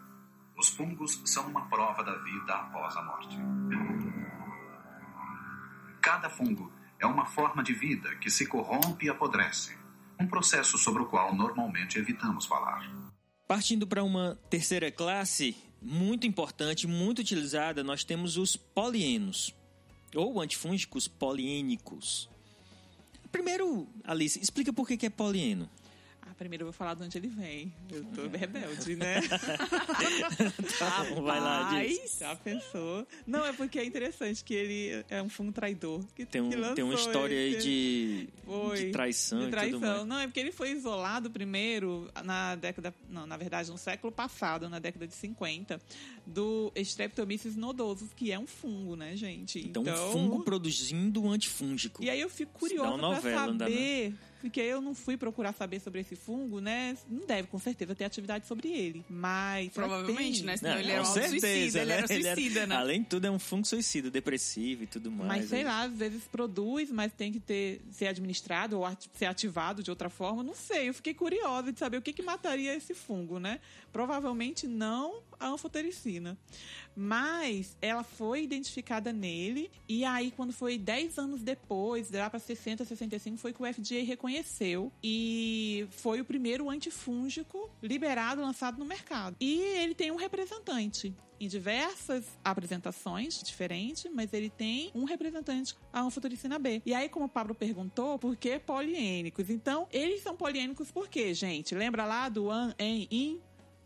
Os fungos são uma prova da vida após a morte. Cada fungo é uma forma de vida que se corrompe e apodrece, um processo sobre o qual normalmente evitamos falar. Partindo para uma terceira classe, muito importante, muito utilizada, nós temos os polienos, ou antifúngicos poliênicos. Primeiro, Alice, explica por que é polieno. Ah, primeiro eu vou falar de onde ele vem. Eu tô rebelde, né? tá bom, vai lá, diz. Já pensou? Não, é porque é interessante que ele é um fungo traidor. Que, Tem, um- que tem uma história aí de, de traição, de traição. Não, é porque ele foi isolado primeiro na década. Não, na verdade, no século passado, na década de 50, do Streptomyces nodosus, que é um fungo, né, gente? Então, um fungo produzindo um antifúngico. E aí eu fico curiosa uma pra novela, não dá, saber. Porque eu não fui procurar saber sobre esse fungo, né? Não deve, com certeza, ter atividade sobre ele. Mas. Provavelmente, né? Senão ele era um certeza, suicida, ele era né? suicida, né? Além de tudo, é um fungo suicida, depressivo e tudo mais. Mas sei aí. lá, às vezes produz, mas tem que ter, ser administrado ou ati- ser ativado de outra forma. Não sei, eu fiquei curiosa de saber o que, que mataria esse fungo, né? Provavelmente não a anfotericina. Mas ela foi identificada nele, e aí, quando foi 10 anos depois, lá para 60, 65, foi que o FDA reconheceu e foi o primeiro antifúngico liberado, lançado no mercado. E ele tem um representante em diversas apresentações diferentes, mas ele tem um representante, a anfotericina B. E aí, como o Pablo perguntou, por que poliênicos? Então, eles são poliênicos por quê, gente? Lembra lá do an, em, in?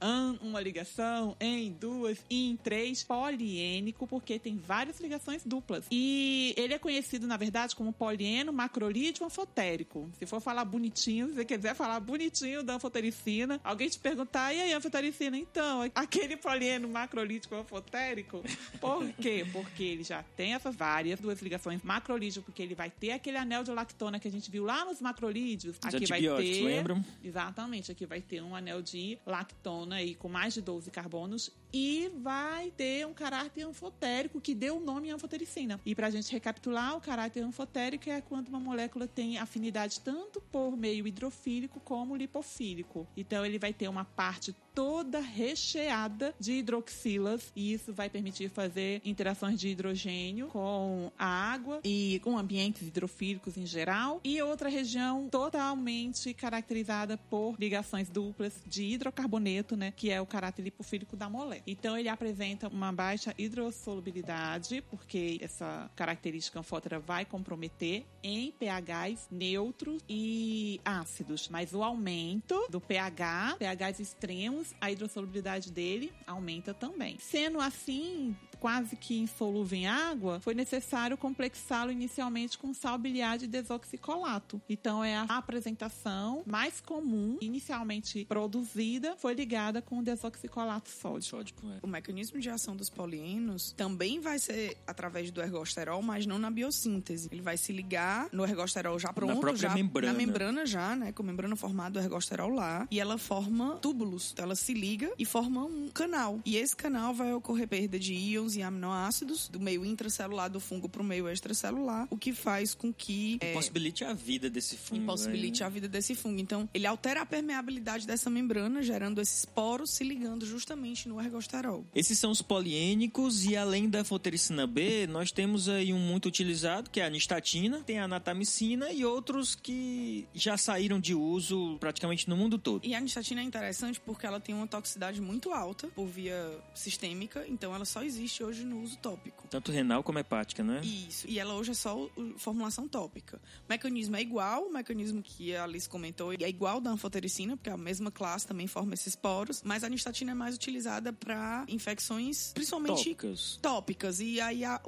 An, uma ligação, em, duas, in, três, poliênico, porque tem várias ligações duplas. E ele é conhecido, na verdade, como polieno macrolídeo anfotérico. Se for falar bonitinho, se você quiser falar bonitinho da anfotericina, alguém te perguntar, e aí, anfotericina? Então, aquele polieno macrolítico anfotérico, por quê? Porque ele já tem essas várias duas ligações macrolídeo, porque ele vai ter aquele anel de lactona que a gente viu lá nos macrolídeos. Os Aqui vai ter lembram? Exatamente, aqui vai ter um anel de lactona aí com mais de 12 carbonos e vai ter um caráter anfotérico que deu o nome anfotericina. E pra gente recapitular, o caráter anfotérico é quando uma molécula tem afinidade tanto por meio hidrofílico como lipofílico. Então ele vai ter uma parte toda recheada de hidroxilas e isso vai permitir fazer interações de hidrogênio com a água e com ambientes hidrofílicos em geral e outra região totalmente caracterizada por ligações duplas de hidrocarboneto, né, que é o caráter lipofílico da molécula. Então ele apresenta uma baixa hidrossolubilidade, porque essa característica anfótera vai comprometer em pHs neutros e ácidos, mas o aumento do pH, pHs extremos, a hidrossolubilidade dele aumenta também. Sendo assim, quase que insolúvel em água, foi necessário complexá-lo inicialmente com sal biliar de desoxicolato. Então é a apresentação mais comum, inicialmente produzida, foi ligada com o desoxicolato sódico. Sódico, é. O mecanismo de ação dos polienos também vai ser através do ergosterol, mas não na biossíntese. Ele vai se ligar no ergosterol já pronto, própria já, membrana. na membrana já, né, com a membrana formada do ergosterol lá, e ela forma túbulos. Então, ela se liga e forma um canal. E esse canal vai ocorrer perda de íons e aminoácidos do meio intracelular do fungo para o meio extracelular, o que faz com que é, Impossibilite a vida desse fungo. impossibilite aí, a vida desse fungo. Então, ele altera a permeabilidade dessa membrana, gerando esses poros se ligando justamente no ergosterol. Esses são os poliênicos e além da fotericina B, nós temos aí um muito utilizado, que é a nistatina, tem a natamicina e outros que já saíram de uso praticamente no mundo todo. E a nistatina é interessante porque ela tem uma toxicidade muito alta por via sistêmica, então ela só existe hoje no uso tópico. Tanto renal como hepática, né? Isso. E ela hoje é só formulação tópica. O mecanismo é igual, o mecanismo que a Alice comentou é igual da anfotericina, porque a mesma classe também forma esses poros, mas a nistatina é mais utilizada para infecções, principalmente Tópicas. tópicas. E aí a,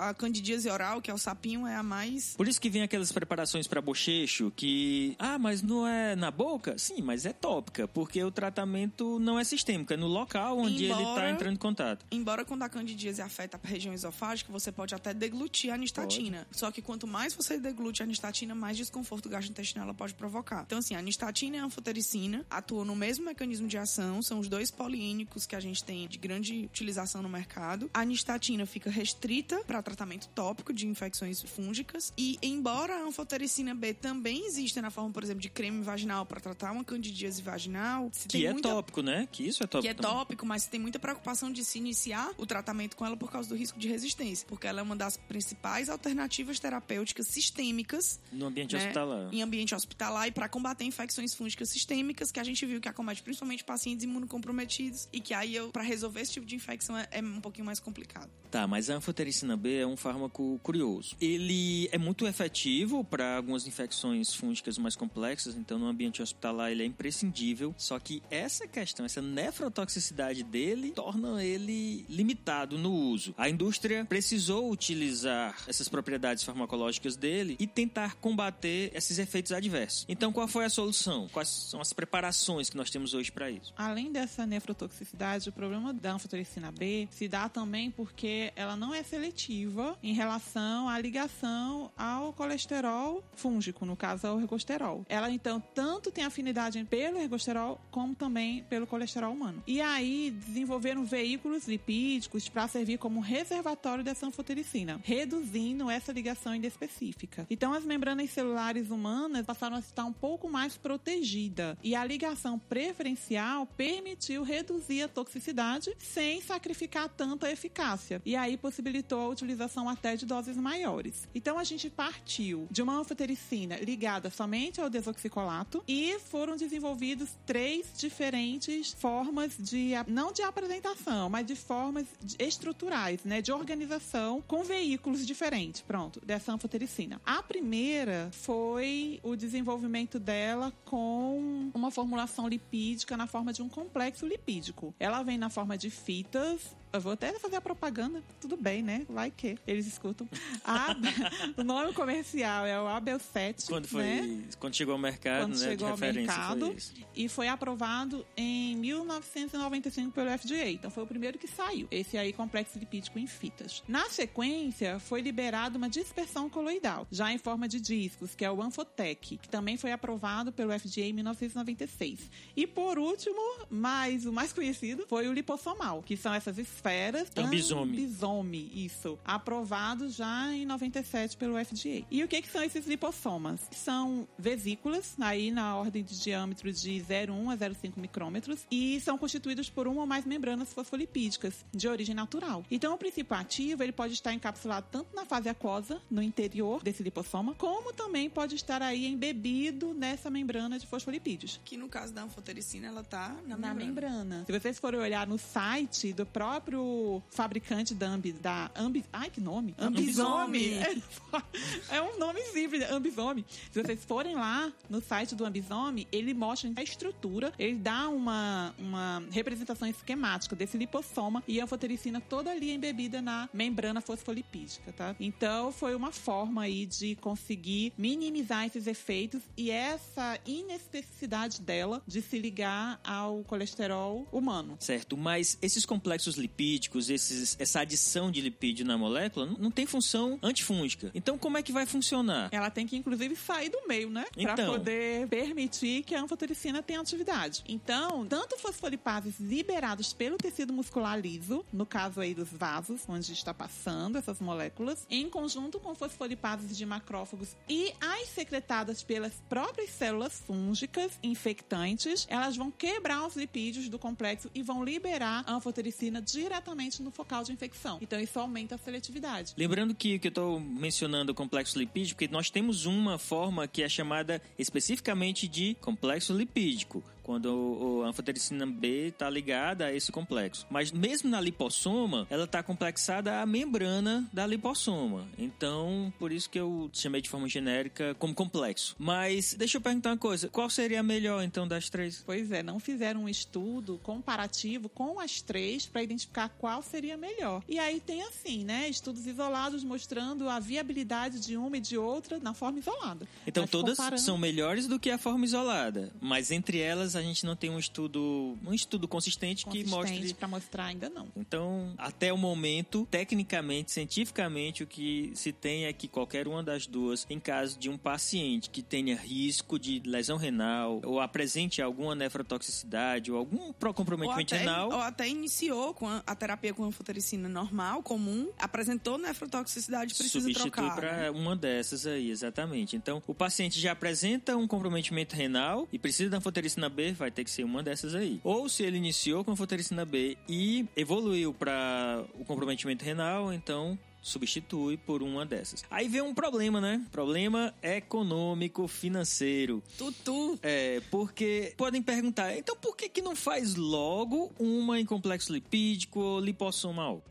a candidíase oral, que é o sapinho, é a mais Por isso que vem aquelas preparações para bochecho que, ah, mas não é na boca? Sim, mas é tópica, porque o tratamento não é sistêmico, é no local onde ele Embora- está entrando em contato. Embora quando a candidíase afeta a região esofágica, você pode até deglutir a anistatina. Só que quanto mais você deglute a anistatina, mais desconforto gastrointestinal ela pode provocar. Então, assim, a anistatina e a anfotericina atuam no mesmo mecanismo de ação, são os dois poliínicos que a gente tem de grande utilização no mercado. A anistatina fica restrita para tratamento tópico de infecções fúngicas e, embora a anfotericina B também exista na forma, por exemplo, de creme vaginal para tratar uma candidíase vaginal, Que é muita- tópico, né? Que isso é tópico. que é também. tópico, mas tem muita preocupação de se iniciar o tratamento com ela por causa do risco de resistência, porque ela é uma das principais alternativas terapêuticas sistêmicas No ambiente né, hospitalar. em ambiente hospitalar e para combater infecções fúngicas sistêmicas que a gente viu que acomete principalmente pacientes imunocomprometidos e que aí para resolver esse tipo de infecção é, é um pouquinho mais complicado. Tá, mas a anfotericina B é um fármaco curioso. Ele é muito efetivo para algumas infecções fúngicas mais complexas, então no ambiente hospitalar ele é imprescindível. Só que essa questão, essa nefrotoxicidade dele, torna ele limitado no uso. A indústria precisou utilizar essas propriedades farmacológicas dele e tentar combater esses efeitos adversos. Então qual foi a solução? Quais são as preparações que nós temos hoje para isso? Além dessa nefrotoxicidade, o problema da anfotericina B se dá também porque ela não é seletiva em relação à ligação ao colesterol fúngico, no caso ao ergosterol. Ela então tanto tem afinidade pelo ergosterol como também pelo colesterol humano. E aí desenvolveram veículos lipídicos para servir como reservatório dessa anfotericina, reduzindo essa ligação inespecífica. Então as membranas celulares humanas passaram a estar um pouco mais protegida e a ligação preferencial permitiu reduzir a toxicidade sem sacrificar tanto a eficácia. E aí possibilitou a utilização até de doses maiores. Então a gente partiu de uma anfotericina ligada somente ao desoxicolato e foram desenvolvidos três diferentes formas de não de apresentação, mas de formas estruturais, né, de organização com veículos diferentes, pronto, dessa anfotericina. A primeira foi o desenvolvimento dela com uma formulação lipídica na forma de um complexo lipídico. Ela vem na forma de fitas eu vou até fazer a propaganda, tudo bem, né? Vai que eles escutam. A- o nome comercial é o Abel 7, Quando foi, né? quando chegou ao mercado, Quando né, chegou de ao mercado. foi e foi aprovado em 1995 pelo FDA. Então foi o primeiro que saiu. Esse aí, complexo lipídico em fitas. Na sequência, foi liberado uma dispersão coloidal, já em forma de discos, que é o Anfotec, que também foi aprovado pelo FDA em 1996. E por último, mas o mais conhecido, foi o lipossomal, que são essas esferas. Ambisome. Ambisome, isso. Aprovado já em 97 pelo FDA. E o que, que são esses lipossomas? São vesículas, aí na ordem de diâmetro de 0,1 a 0,5 micrômetros, e são constituídos por uma ou mais membranas fosfolipídicas, de origem natural. Então, o princípio ativo, ele pode estar encapsulado tanto na fase aquosa, no interior desse lipossoma, como também pode estar aí embebido nessa membrana de fosfolipídios. Que no caso da anfotericina, ela tá na, Na membrana. membrana. Se vocês forem olhar no site do próprio fabricante da Ambi, da Ambi, ai que nome? Ambisome. É, um nome simples, Ambisome. Se vocês forem lá no site do Ambisome, ele mostra a estrutura, ele dá uma, uma representação esquemática desse lipossoma e a anfotericina toda ali embebida na membrana fosfolipídica, tá? Então foi uma forma aí de conseguir minimizar esses efeitos e essa inespecificidade dela de se ligar ao colesterol humano. Certo, mas esses complexos lipídicos, esses, essa adição de lipídio na molécula, não, não tem função antifúngica. Então, como é que vai funcionar? Ela tem que, inclusive, sair do meio, né? Pra Então. poder permitir que a anfotericina tenha atividade. Então, tanto fosfolipases liberados pelo tecido muscular liso, no caso aí dos vasos, onde está passando essas moléculas, em conjunto com fosfolipases de macrófagos e as secretadas pelas próprias células fúngicas infectantes, elas vão quebrar os lipídios do complexo e vão liberar a anfotericina diretamente no focal de infecção. Então, isso aumenta a seletividade. Lembrando que, que eu estou mencionando o complexo lipídico, porque nós temos uma forma que é chamada especificamente de complexo lipídico, quando a anfotericina B está ligada a esse complexo. Mas mesmo na lipossoma, ela está complexada à membrana da lipossoma. Então, por isso que eu chamei de forma genérica como complexo. Mas deixa eu perguntar uma coisa: qual seria a melhor então das três? Pois é, não fizeram um estudo comparativo com as três para identificar qual seria melhor. E aí tem assim, né? Estudos isolados mostrando a viabilidade de uma e de outra na forma isolada. Então Mas todas comparando- são melhores do que a forma isolada, mas entre elas a gente não tem um estudo, um estudo consistente, que mostre para mostrar ainda não. Então, até o momento, tecnicamente, cientificamente, o que se tem é que qualquer uma das duas, em caso de um paciente que tenha risco de lesão renal ou apresente alguma nefrotoxicidade ou algum comprometimento ou até, renal, ou até iniciou com a, a terapia com anfotericina normal, comum, apresentou nefrotoxicidade, precisa substitui trocar. para né? uma dessas aí, exatamente. Então, o paciente já apresenta um comprometimento renal e precisa da anfotericina B, vai ter que ser uma dessas aí. Ou se ele iniciou com anfotericina B e evoluiu para o comprometimento renal, então substitui por uma dessas. Aí vem um problema, né? Problema econômico financeiro. Tutu. É, porque podem perguntar, então por que que não faz logo uma em complexo lipídico ou lipossomal?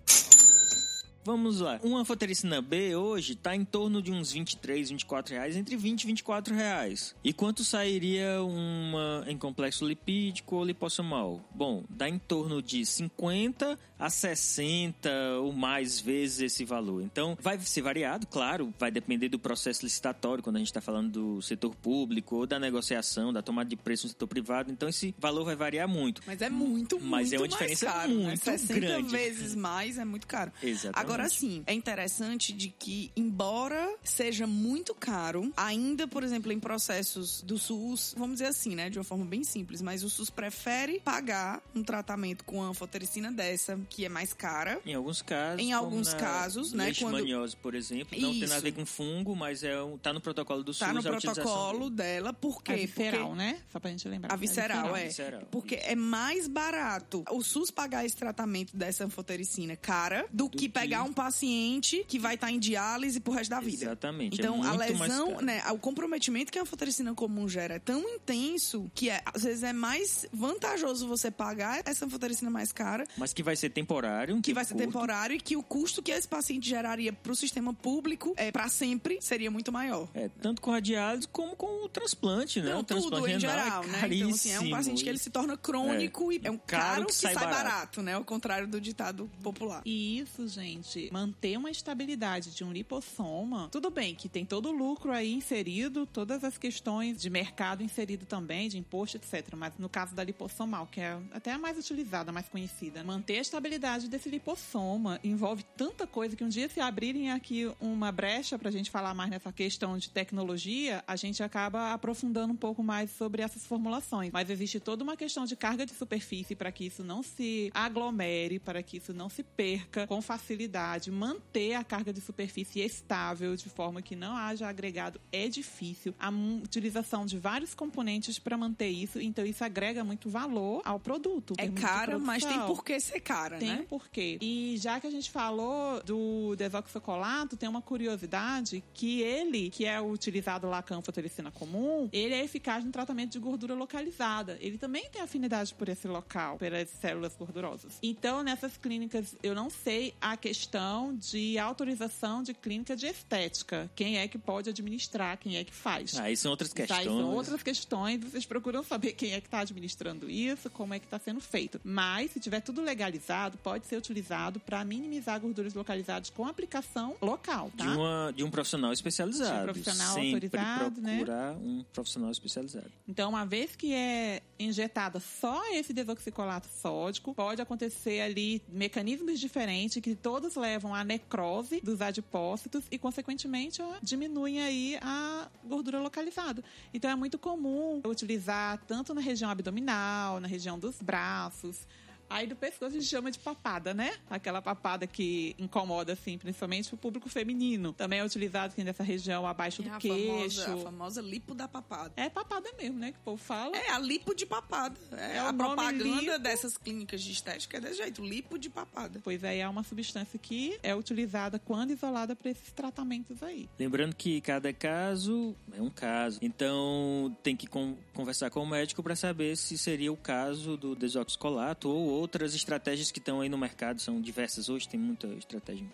Vamos lá. Uma anfotericina B hoje está em torno de uns 23, 24 reais, entre 20 e 24 reais. E quanto sairia uma em complexo lipídico ou lipossomal? Bom, dá em torno de 50 a 60 ou mais vezes esse valor. Então, vai ser variado, claro, vai depender do processo licitatório, quando a gente está falando do setor público ou da negociação, da tomada de preço no setor privado. Então, esse valor vai variar muito. Mas é muito, Mas muito é uma diferença caro, né? muito 60 grande. vezes mais é muito caro. Exatamente. Agora sim, é interessante de que, embora seja muito caro, ainda, por exemplo, em processos do SUS, vamos dizer assim, né, de uma forma bem simples, mas o SUS prefere pagar um tratamento com anfotericina dessa, que é mais cara. Em alguns casos. Em como alguns na casos, né, quando- Leishmaniose, por exemplo, não tem nada a ver Isso. com fungo, mas é um, tá no protocolo do Tá SUS no a utilização protocolo dela, por quê? A visceral, Porque né? Só pra gente lembrar. A visceral, é. Visceral. Porque é mais barato o SUS pagar esse tratamento dessa anfotericina cara do, que, que- pegar um paciente que vai estar em diálise pro resto da vida. Exatamente. é Então, a muito mais lesão, né, o comprometimento que a anfotericina comum gera é tão intenso que é, às vezes é mais vantajoso você pagar essa anfotericina mais cara, Mas que vai ser temporário. um que vai ser curto. temporário e que o custo que esse paciente geraria pro sistema público é para sempre seria muito maior. É, tanto com a diálise como com o transplante, né? Não, o transplante tudo em renal geral, é né? Então, assim, é um paciente que ele se torna crônico e é um Caro caro que que, sai sai, barato. barato. né? Ao contrário do ditado popular. E isso, gente, manter uma estabilidade de um lipossoma, tudo bem que tem todo o lucro aí inserido, todas as questões de mercado inserido também, de imposto, etc. Mas no caso da lipossomal, que é até a mais utilizada, a mais conhecida, manter a estabilidade desse lipossoma envolve tanta coisa que um dia se abrirem aqui uma brecha pra gente falar mais nessa questão de tecnologia, a gente acaba aprofundando um pouco mais sobre essas formulações. Mas existe toda uma questão de carga de superfície para que isso não se aglomere, para que isso não se perca com facilidade. Manter a carga de superfície estável, de forma que não haja agregado, é difícil. A utilização de vários componentes para manter isso, então isso agrega muito valor ao produto. É cara, mas tem por que ser cara, Tem né? porquê. E já que a gente falou do desoxicolato, tem uma curiosidade que ele, que é utilizado lá com a anfotericina comum, ele é eficaz no tratamento de gordura localizada. Ele também tem afinidade por esse local, pelas células gordurosas. Então, nessas clínicas, eu não sei a questão de autorização de clínica de estética. Quem é que pode administrar, quem é que faz. Aí são outras questões. e são outras questões, vocês procuram saber quem é que está administrando isso, como é que está sendo feito. Mas, se tiver tudo legalizado, pode ser utilizado para minimizar gorduras localizadas com aplicação local, De, tá? uma, de um profissional especializado. De um profissional Sempre autorizado, né? procurar um profissional especializado. Então, uma vez que é injetada só esse desoxicolato sódico, pode acontecer ali mecanismos diferentes que levam à necrose dos adipócitos e, consequentemente, diminuem aí a gordura localizada. Então, é muito comum utilizar tanto na região abdominal, na região dos braços. Aí do pescoço a gente chama de papada, né? Aquela papada que incomoda, assim, principalmente o público feminino. Também é utilizado assim, nessa região abaixo É do a queixo. famosa, a famosa lipo da papada. É papada mesmo, né? Que o povo fala. É, a lipo de papada. É, É a propaganda lipo. dessas clínicas de estética é desse jeito, lipo de papada. Pois aí é uma substância que é utilizada quando isolada para esses tratamentos aí. Lembrando que cada caso é um caso. Então tem que con- conversar com o médico para saber se seria o caso do desoxicolato ou outras estratégias que estão aí no mercado. São diversas hoje, tem muita estratégia.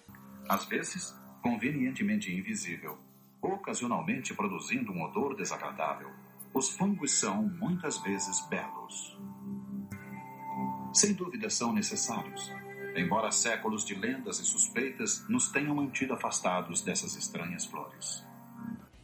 Às vezes, convenientemente invisível, ocasionalmente produzindo um odor desagradável. Os fungos são, muitas vezes, belos. Sem dúvida são necessários, embora séculos de lendas e suspeitas nos tenham mantido afastados dessas estranhas flores.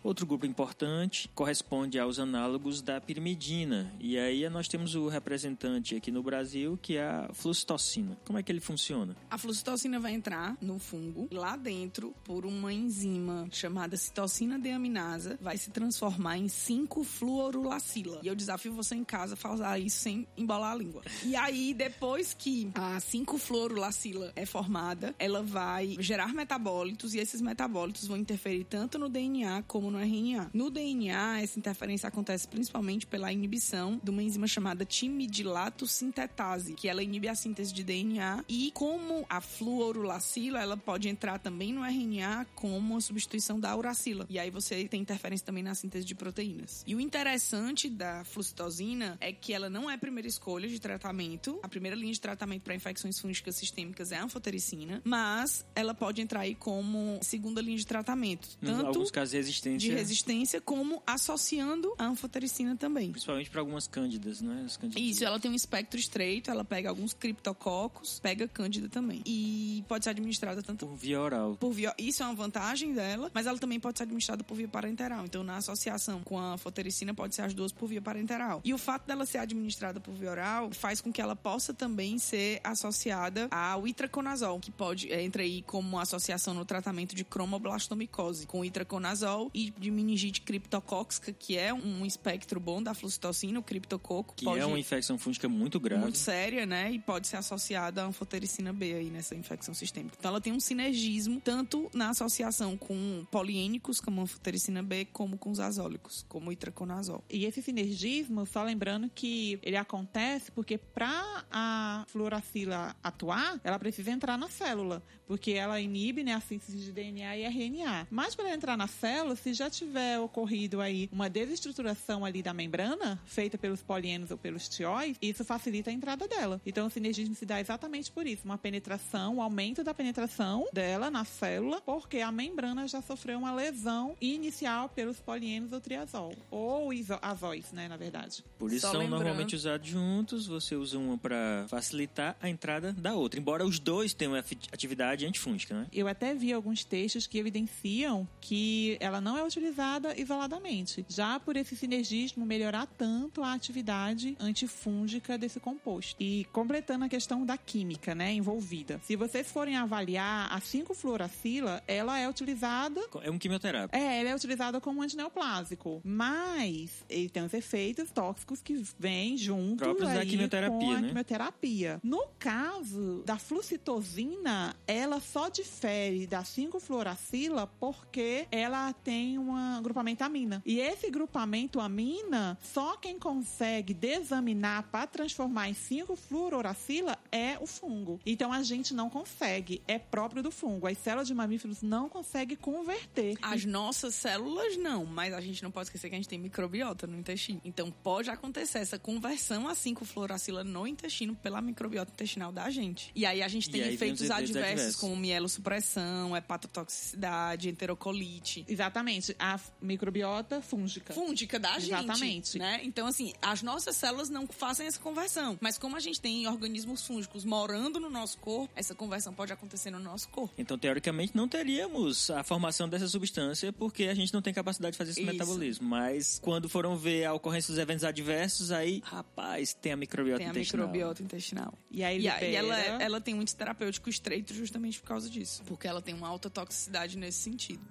Outro grupo importante corresponde aos análogos da pirimidina. E aí nós temos o representante aqui no Brasil, que é a flucitocina. Como é que ele funciona? A flucitocina vai entrar no fungo, lá dentro, por uma enzima chamada citocina deaminasa, vai se transformar em 5-fluorulacila. E eu desafio você em casa a fazer isso sem embolar a língua. E aí, depois que a 5-fluorulacila é formada, ela vai gerar metabólitos e esses metabólitos vão interferir tanto no DNA como no RNA. No DNA, essa interferência acontece principalmente pela inibição de uma enzima chamada timidilato sintetase, que ela inibe a síntese de DNA e como a fluorulacila, ela pode entrar também no RNA como substituição da uracila. E aí você tem interferência também na síntese de proteínas. E o interessante da flucitosina é que ela não é a primeira escolha de tratamento. A primeira linha de tratamento para infecções fúngicas sistêmicas é a anfotericina, mas ela pode entrar aí como segunda linha de tratamento. Em alguns casos de resistência. De resistência, como associando a anfotericina também. Principalmente para algumas cândidas, né? Isso, ela tem um espectro estreito, ela pega alguns criptococos, pega cândida também. E pode ser administrada tanto por via oral. Por via... Isso é uma vantagem dela, mas ela também pode ser administrada por via parenteral. Então, na associação com a anfotericina, pode ser as duas por via parenteral. E o fato dela ser administrada por via oral faz com que ela possa também ser associada ao itraconazol, que pode é, entra aí como associação no tratamento de cromoblastomicose, com itraconazol e de meningite criptocóxica, que é um espectro bom da flucitocina, o criptococo. Que pode... é uma infecção fúngica muito grave. Muito séria, né? E pode ser associada à anfotericina B aí nessa infecção sistêmica. Então ela tem um sinergismo tanto na associação com poliênicos, como a anfotericina B, como com os azólicos, como o itraconazol. E esse sinergismo, só lembrando que ele acontece porque para a fluoracila atuar, ela precisa entrar na célula, porque ela inibe né, a síntese de DNA e RNA. Mas para entrar na célula, se já tiver ocorrido aí uma desestruturação ali da membrana, feita pelos polienos ou pelos tióis, isso facilita a entrada dela. Então o sinergismo se dá exatamente por isso, uma penetração, um aumento da penetração dela na célula, porque a membrana já sofreu uma lesão inicial pelos polienos ou triazol, ou azóis, né, na verdade. Por isso Só são lembrando... normalmente usados juntos, você usa uma para facilitar a entrada da outra, embora os dois tenham atividade antifúngica, né? Eu até vi alguns textos que evidenciam que ela não é utilizada isoladamente, já por esse sinergismo melhorar tanto a atividade antifúngica desse composto. E completando a questão da química, né, envolvida. Se vocês forem avaliar a 5-fluoracila, ela é utilizada... É um quimioterápico. É, ela é utilizada como antineoplásico. Mas ele tem os efeitos tóxicos que vêm junto Próprios da quimioterapia, com a né? quimioterapia. No caso da flucitosina, ela só difere da 5-fluoracila porque ela tem um grupamento amina. E esse grupamento amina, só quem consegue desaminar para transformar em 5-fluoracila é o fungo. Então a gente não consegue, é próprio do fungo. As células de mamíferos não conseguem converter. As nossas células não, mas a gente não pode esquecer que a gente tem microbiota no intestino. Então pode acontecer essa conversão a 5-fluoracila no intestino pela microbiota intestinal da gente. E aí a gente tem efeitos adversos, adversos como mielossupressão, hepatotoxicidade, enterocolite. Exatamente. A microbiota fúngica. Fúngica da gente. Exatamente. Né? Então, assim, as nossas células não fazem essa conversão. Mas como a gente tem organismos fúngicos morando no nosso corpo, essa conversão pode acontecer no nosso corpo. Então, teoricamente, não teríamos a formação dessa substância porque a gente não tem capacidade de fazer esse Isso. metabolismo. Mas quando foram ver a ocorrência dos eventos adversos, aí, rapaz, tem a microbiota tem intestinal. Tem a microbiota intestinal. E aí, e, e ela, ela tem um terapêutico estreito justamente por causa disso. Porque ela tem uma alta toxicidade nesse sentido.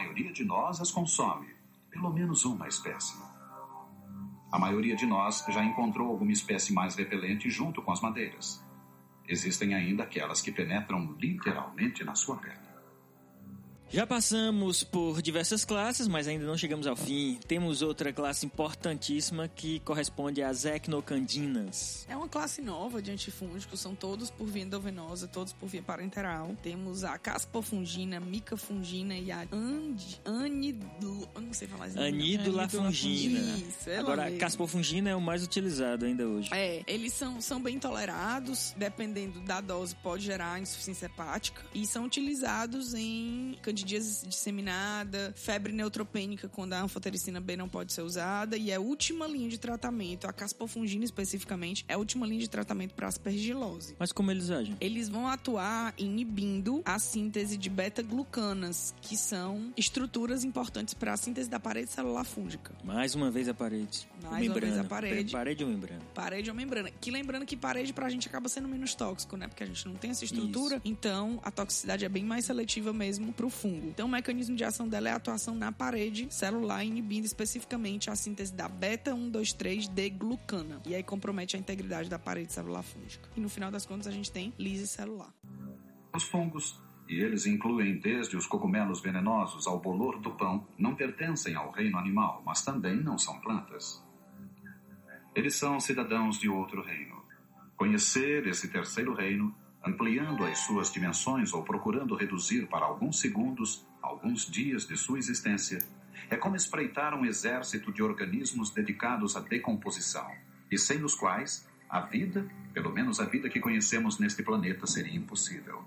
Maioria de nós as consome, pelo menos uma espécie. A maioria de nós já encontrou alguma espécie mais repelente junto com as madeiras. Existem ainda aquelas que penetram literalmente na sua pele. Já passamos por diversas classes, mas ainda não chegamos ao fim. Temos outra classe importantíssima que corresponde às ecnocandinas. É uma classe nova de antifúngicos, são todos por via endovenosa, todos por via parenteral. Temos a caspofungina, micafungina e a and, anidul, não sei falar isso. Anidulafungina. Isso, Agora, mesmo. a caspofungina é o mais utilizado ainda hoje. É, eles são, são bem tolerados, dependendo da dose, pode gerar insuficiência hepática e são utilizados em candidíase disseminada, febre neutropênica quando a anfotericina B não pode ser usada e é a última linha de tratamento, a caspofungina especificamente, é a última linha de tratamento para aspergilose. Mas como eles agem? Eles vão atuar inibindo a síntese de beta-glucanas, que são estruturas importantes para a síntese da parede celular fúngica. Mais uma vez a parede. Mais uma vez a parede. Parede ou membrana? Parede ou membrana. Que lembrando que parede pra gente acaba sendo menos tóxico, né? Porque a gente não tem essa estrutura. Isso. Então, a toxicidade é bem mais seletiva mesmo pro fungo. Então, o mecanismo de ação dela é a atuação na parede celular, inibindo especificamente a síntese da beta-1,2,3-D-glucana. E aí compromete a integridade da parede celular fúngica. E no final das contas, a gente tem lise celular. Os fungos, e eles incluem desde os cogumelos venenosos ao bolor do pão, não pertencem ao reino animal, mas também não são plantas. Eles são cidadãos de outro reino. Conhecer esse terceiro reino, ampliando as suas dimensões ou procurando reduzir para alguns segundos, alguns dias de sua existência, é como espreitar um exército de organismos dedicados à decomposição, e sem os quais a vida, pelo menos a vida que conhecemos neste planeta, seria impossível.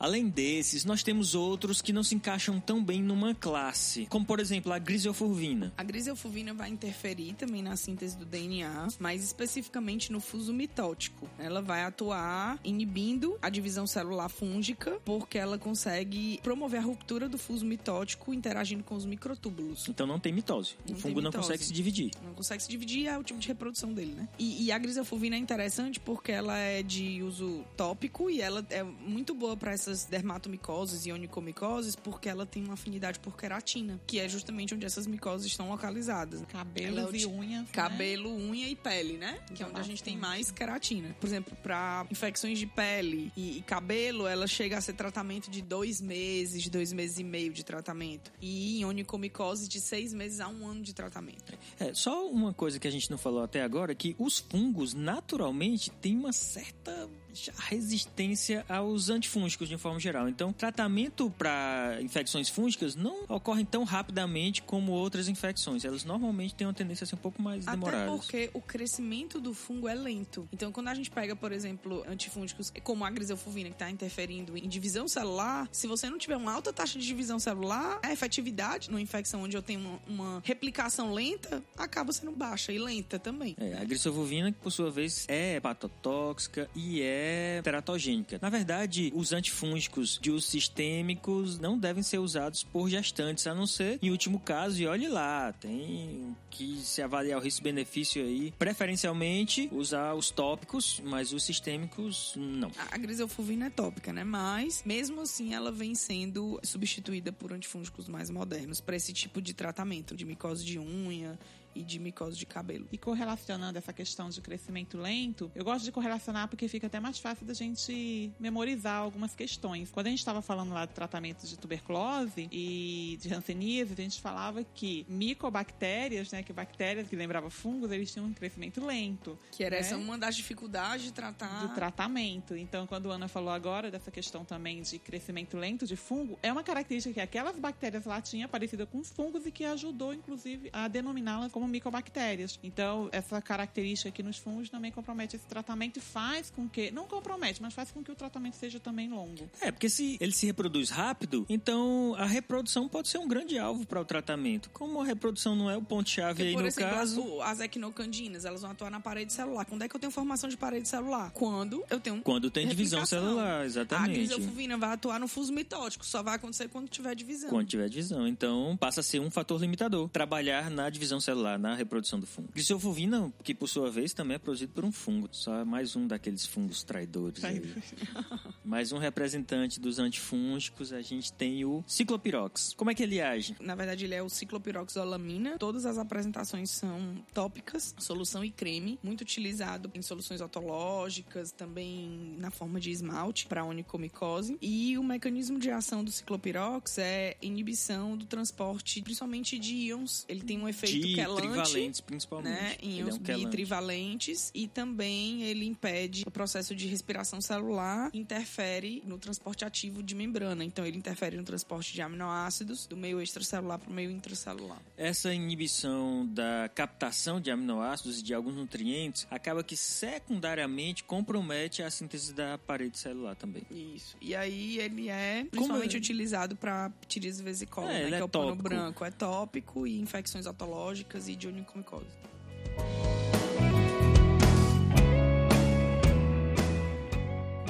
Além desses, nós temos outros que não se encaixam tão bem numa classe, como por exemplo a griseofurvina. A griseofurvina vai interferir também na síntese do DNA, mas especificamente no fuso mitótico. Ela vai atuar inibindo a divisão celular fúngica, porque ela consegue promover a ruptura do fuso mitótico interagindo com os microtúbulos. Então não tem mitose. Não o fungo não mitose. consegue se dividir. Não consegue se dividir, é o tipo de reprodução dele, né? E, e a griseofurvina é interessante porque ela é de uso tópico e ela é muito boa para essas dermatomicoses e onicomicoses porque ela tem uma afinidade por queratina, que é justamente onde essas micoses estão localizadas. Cabelos Ela é e unhas. né? Cabelo, unha e pele, né? Que é onde a gente tem mais queratina. Por exemplo, para infecções de pele e, e cabelo, ela chega a ser tratamento de dois meses, dois meses e meio de tratamento. E em onicomicose, de seis meses a um ano de tratamento. É, só uma coisa que a gente não falou até agora, que os fungos naturalmente têm uma certa já resistência aos antifúngicos de forma geral. Então, tratamento para infecções fúngicas não ocorrem tão rapidamente como outras infecções. Elas normalmente têm uma tendência a ser um pouco mais Até demoradas. porque o crescimento do fungo é lento. Então, quando a gente pega, por exemplo, antifúngicos como a griseofulvina, que está interferindo em divisão celular, se você não tiver uma alta taxa de divisão celular, a efetividade numa infecção onde eu tenho uma, uma replicação lenta acaba sendo baixa e lenta também. É, a grisovulvina, que por sua vez é hepatotóxica e é teratogênica. Na verdade, os antifúngicos de uso sistêmicos não devem ser usados por gestantes, a não ser em último caso, e olhe lá, tem que se avaliar o risco-benefício aí. Preferencialmente, usar os tópicos, mas os sistêmicos, não. A a griseofulvina é tópica, né? Mas, mesmo assim, ela vem sendo substituída por antifúngicos mais modernos para esse tipo de tratamento, de micose de unha e de micose de cabelo. E correlacionando essa questão de crescimento lento, eu gosto de correlacionar porque fica até mais fácil da gente memorizar algumas questões. Quando a gente estava falando lá de tratamento de tuberculose e de hanseníase, a gente falava que micobactérias, né, que bactérias que lembravam fungos, eles tinham um crescimento lento. Que era né? essa uma das dificuldades de tratar. do tratamento. Então, quando a Ana falou agora dessa questão também de crescimento lento de fungo, é uma característica que aquelas bactérias lá tinham parecida com os fungos e que ajudou, inclusive, a denominá-las como micobactérias. Então, essa característica aqui nos fungos também compromete esse tratamento e faz com que, não compromete, mas faz com que o tratamento seja também longo. É, porque se ele se reproduz rápido, então a reprodução pode ser um grande alvo para o tratamento. Como a reprodução não é o ponto-chave aí por no exemplo, caso. o- as equinocandinas, elas vão atuar na parede celular. Quando é que eu tenho formação de parede celular? Quando eu tenho Quando tem divisão celular, A exatamente. griseofulvina vai atuar no fuso mitótico. Só vai acontecer quando tiver divisão. Quando tiver divisão. Então, passa a ser um fator limitador. Trabalhar na divisão celular, na reprodução do fungo. Grisofulvina, que por sua vez também é produzido por um fungo. Só é mais um daqueles fungos traidores mais um representante dos antifúngicos, a gente tem o ciclopirox. Como é que ele age? Na verdade, ele é o ciclopiroxolamina. Todas as apresentações são tópicas, solução e creme, muito utilizado em soluções otológicas, também na forma de esmalte para onicomicose. E o mecanismo de ação do ciclopirox é inibição do transporte, principalmente de íons. Ele tem um efeito De quelante. Trivalentes, principalmente. Né, íons é um bitrivalentes e também ele impede o processo de respiração celular interfere no transporte ativo de membrana. Então, ele interfere no transporte de aminoácidos do meio extracelular para o meio intracelular. Essa inibição da captação de aminoácidos e de alguns nutrientes acaba que secundariamente compromete a síntese da parede celular também. Isso. E aí ele é principalmente é? utilizado para ptirise vesícola, É, né? que é é o pano branco. É tópico e infecções otológicas e de onicomicose.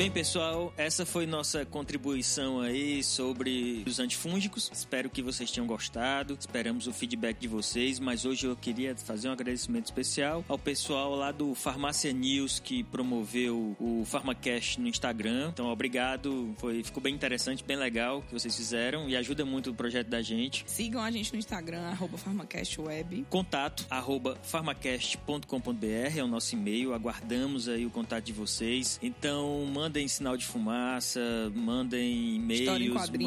Bem, pessoal, essa foi nossa contribuição aí sobre os antifúngicos. Espero que vocês tenham gostado. Esperamos o feedback de vocês, mas hoje eu queria fazer um agradecimento especial ao pessoal lá do Farmácia News que promoveu o Farmacast no Instagram. Então, obrigado. Foi, ficou bem interessante, bem legal o que vocês fizeram e ajuda muito o projeto da gente. Sigam a gente no Instagram, arroba farmacastweb. Contato arroba farmacast.com.br é o nosso e-mail. Aguardamos aí o contato de vocês. Então, mandem sinal de fumaça, mandem e-mails,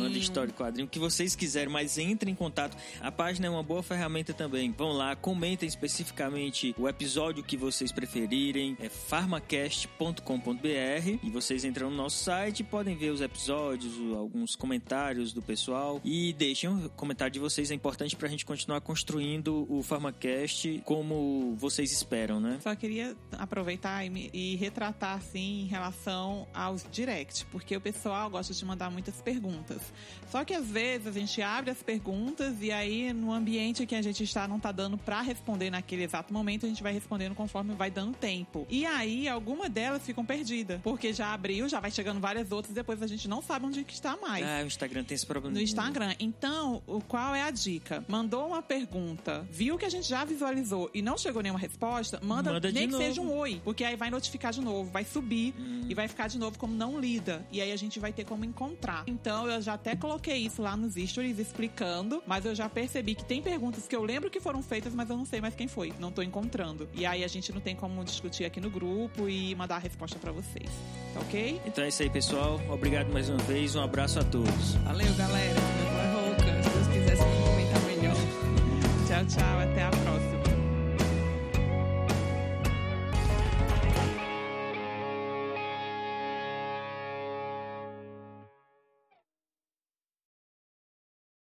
mandem história em quadrinho, o que vocês quiserem, mas entrem em contato. A página é uma boa ferramenta também. Vão lá, comentem especificamente o episódio que vocês preferirem. É farmacast.com.br e vocês entram no nosso site e podem ver os episódios, alguns comentários do pessoal e deixem o comentário de vocês. É importante pra gente continuar construindo o Farmacast como vocês esperam, né? Só queria aproveitar e, me- e retratar, assim, em relação aos direct, porque o pessoal gosta de mandar muitas perguntas. Só que às vezes a gente abre as perguntas e aí no ambiente que a gente está não tá dando pra responder naquele exato momento, a gente vai respondendo conforme vai dando tempo. E aí algumas delas ficam perdidas, porque já abriu, já vai chegando várias outras, depois a gente não sabe onde que está mais Ah, o Instagram tem esse problema. no Instagram. Então, o qual é a dica? Mandou uma pergunta, viu que a gente já visualizou e não chegou nenhuma resposta, manda, Manda nem que novo. seja um oi, porque aí vai notificar de novo, vai subir Hum. e vai ficar de novo como não lida. E aí a gente vai ter como encontrar. Então eu já até coloquei isso lá nos stories explicando, mas eu já percebi que tem perguntas que eu lembro que foram feitas, mas eu não sei mais quem foi, não tô encontrando. E aí a gente não tem como discutir aqui no grupo e mandar a resposta para vocês. Tá ok? Então é isso aí, pessoal. Obrigado mais uma vez. Um abraço a todos. Valeu, galera. Meu é. Se Deus quiser, comentar melhor. Tchau, tchau. Até a próxima.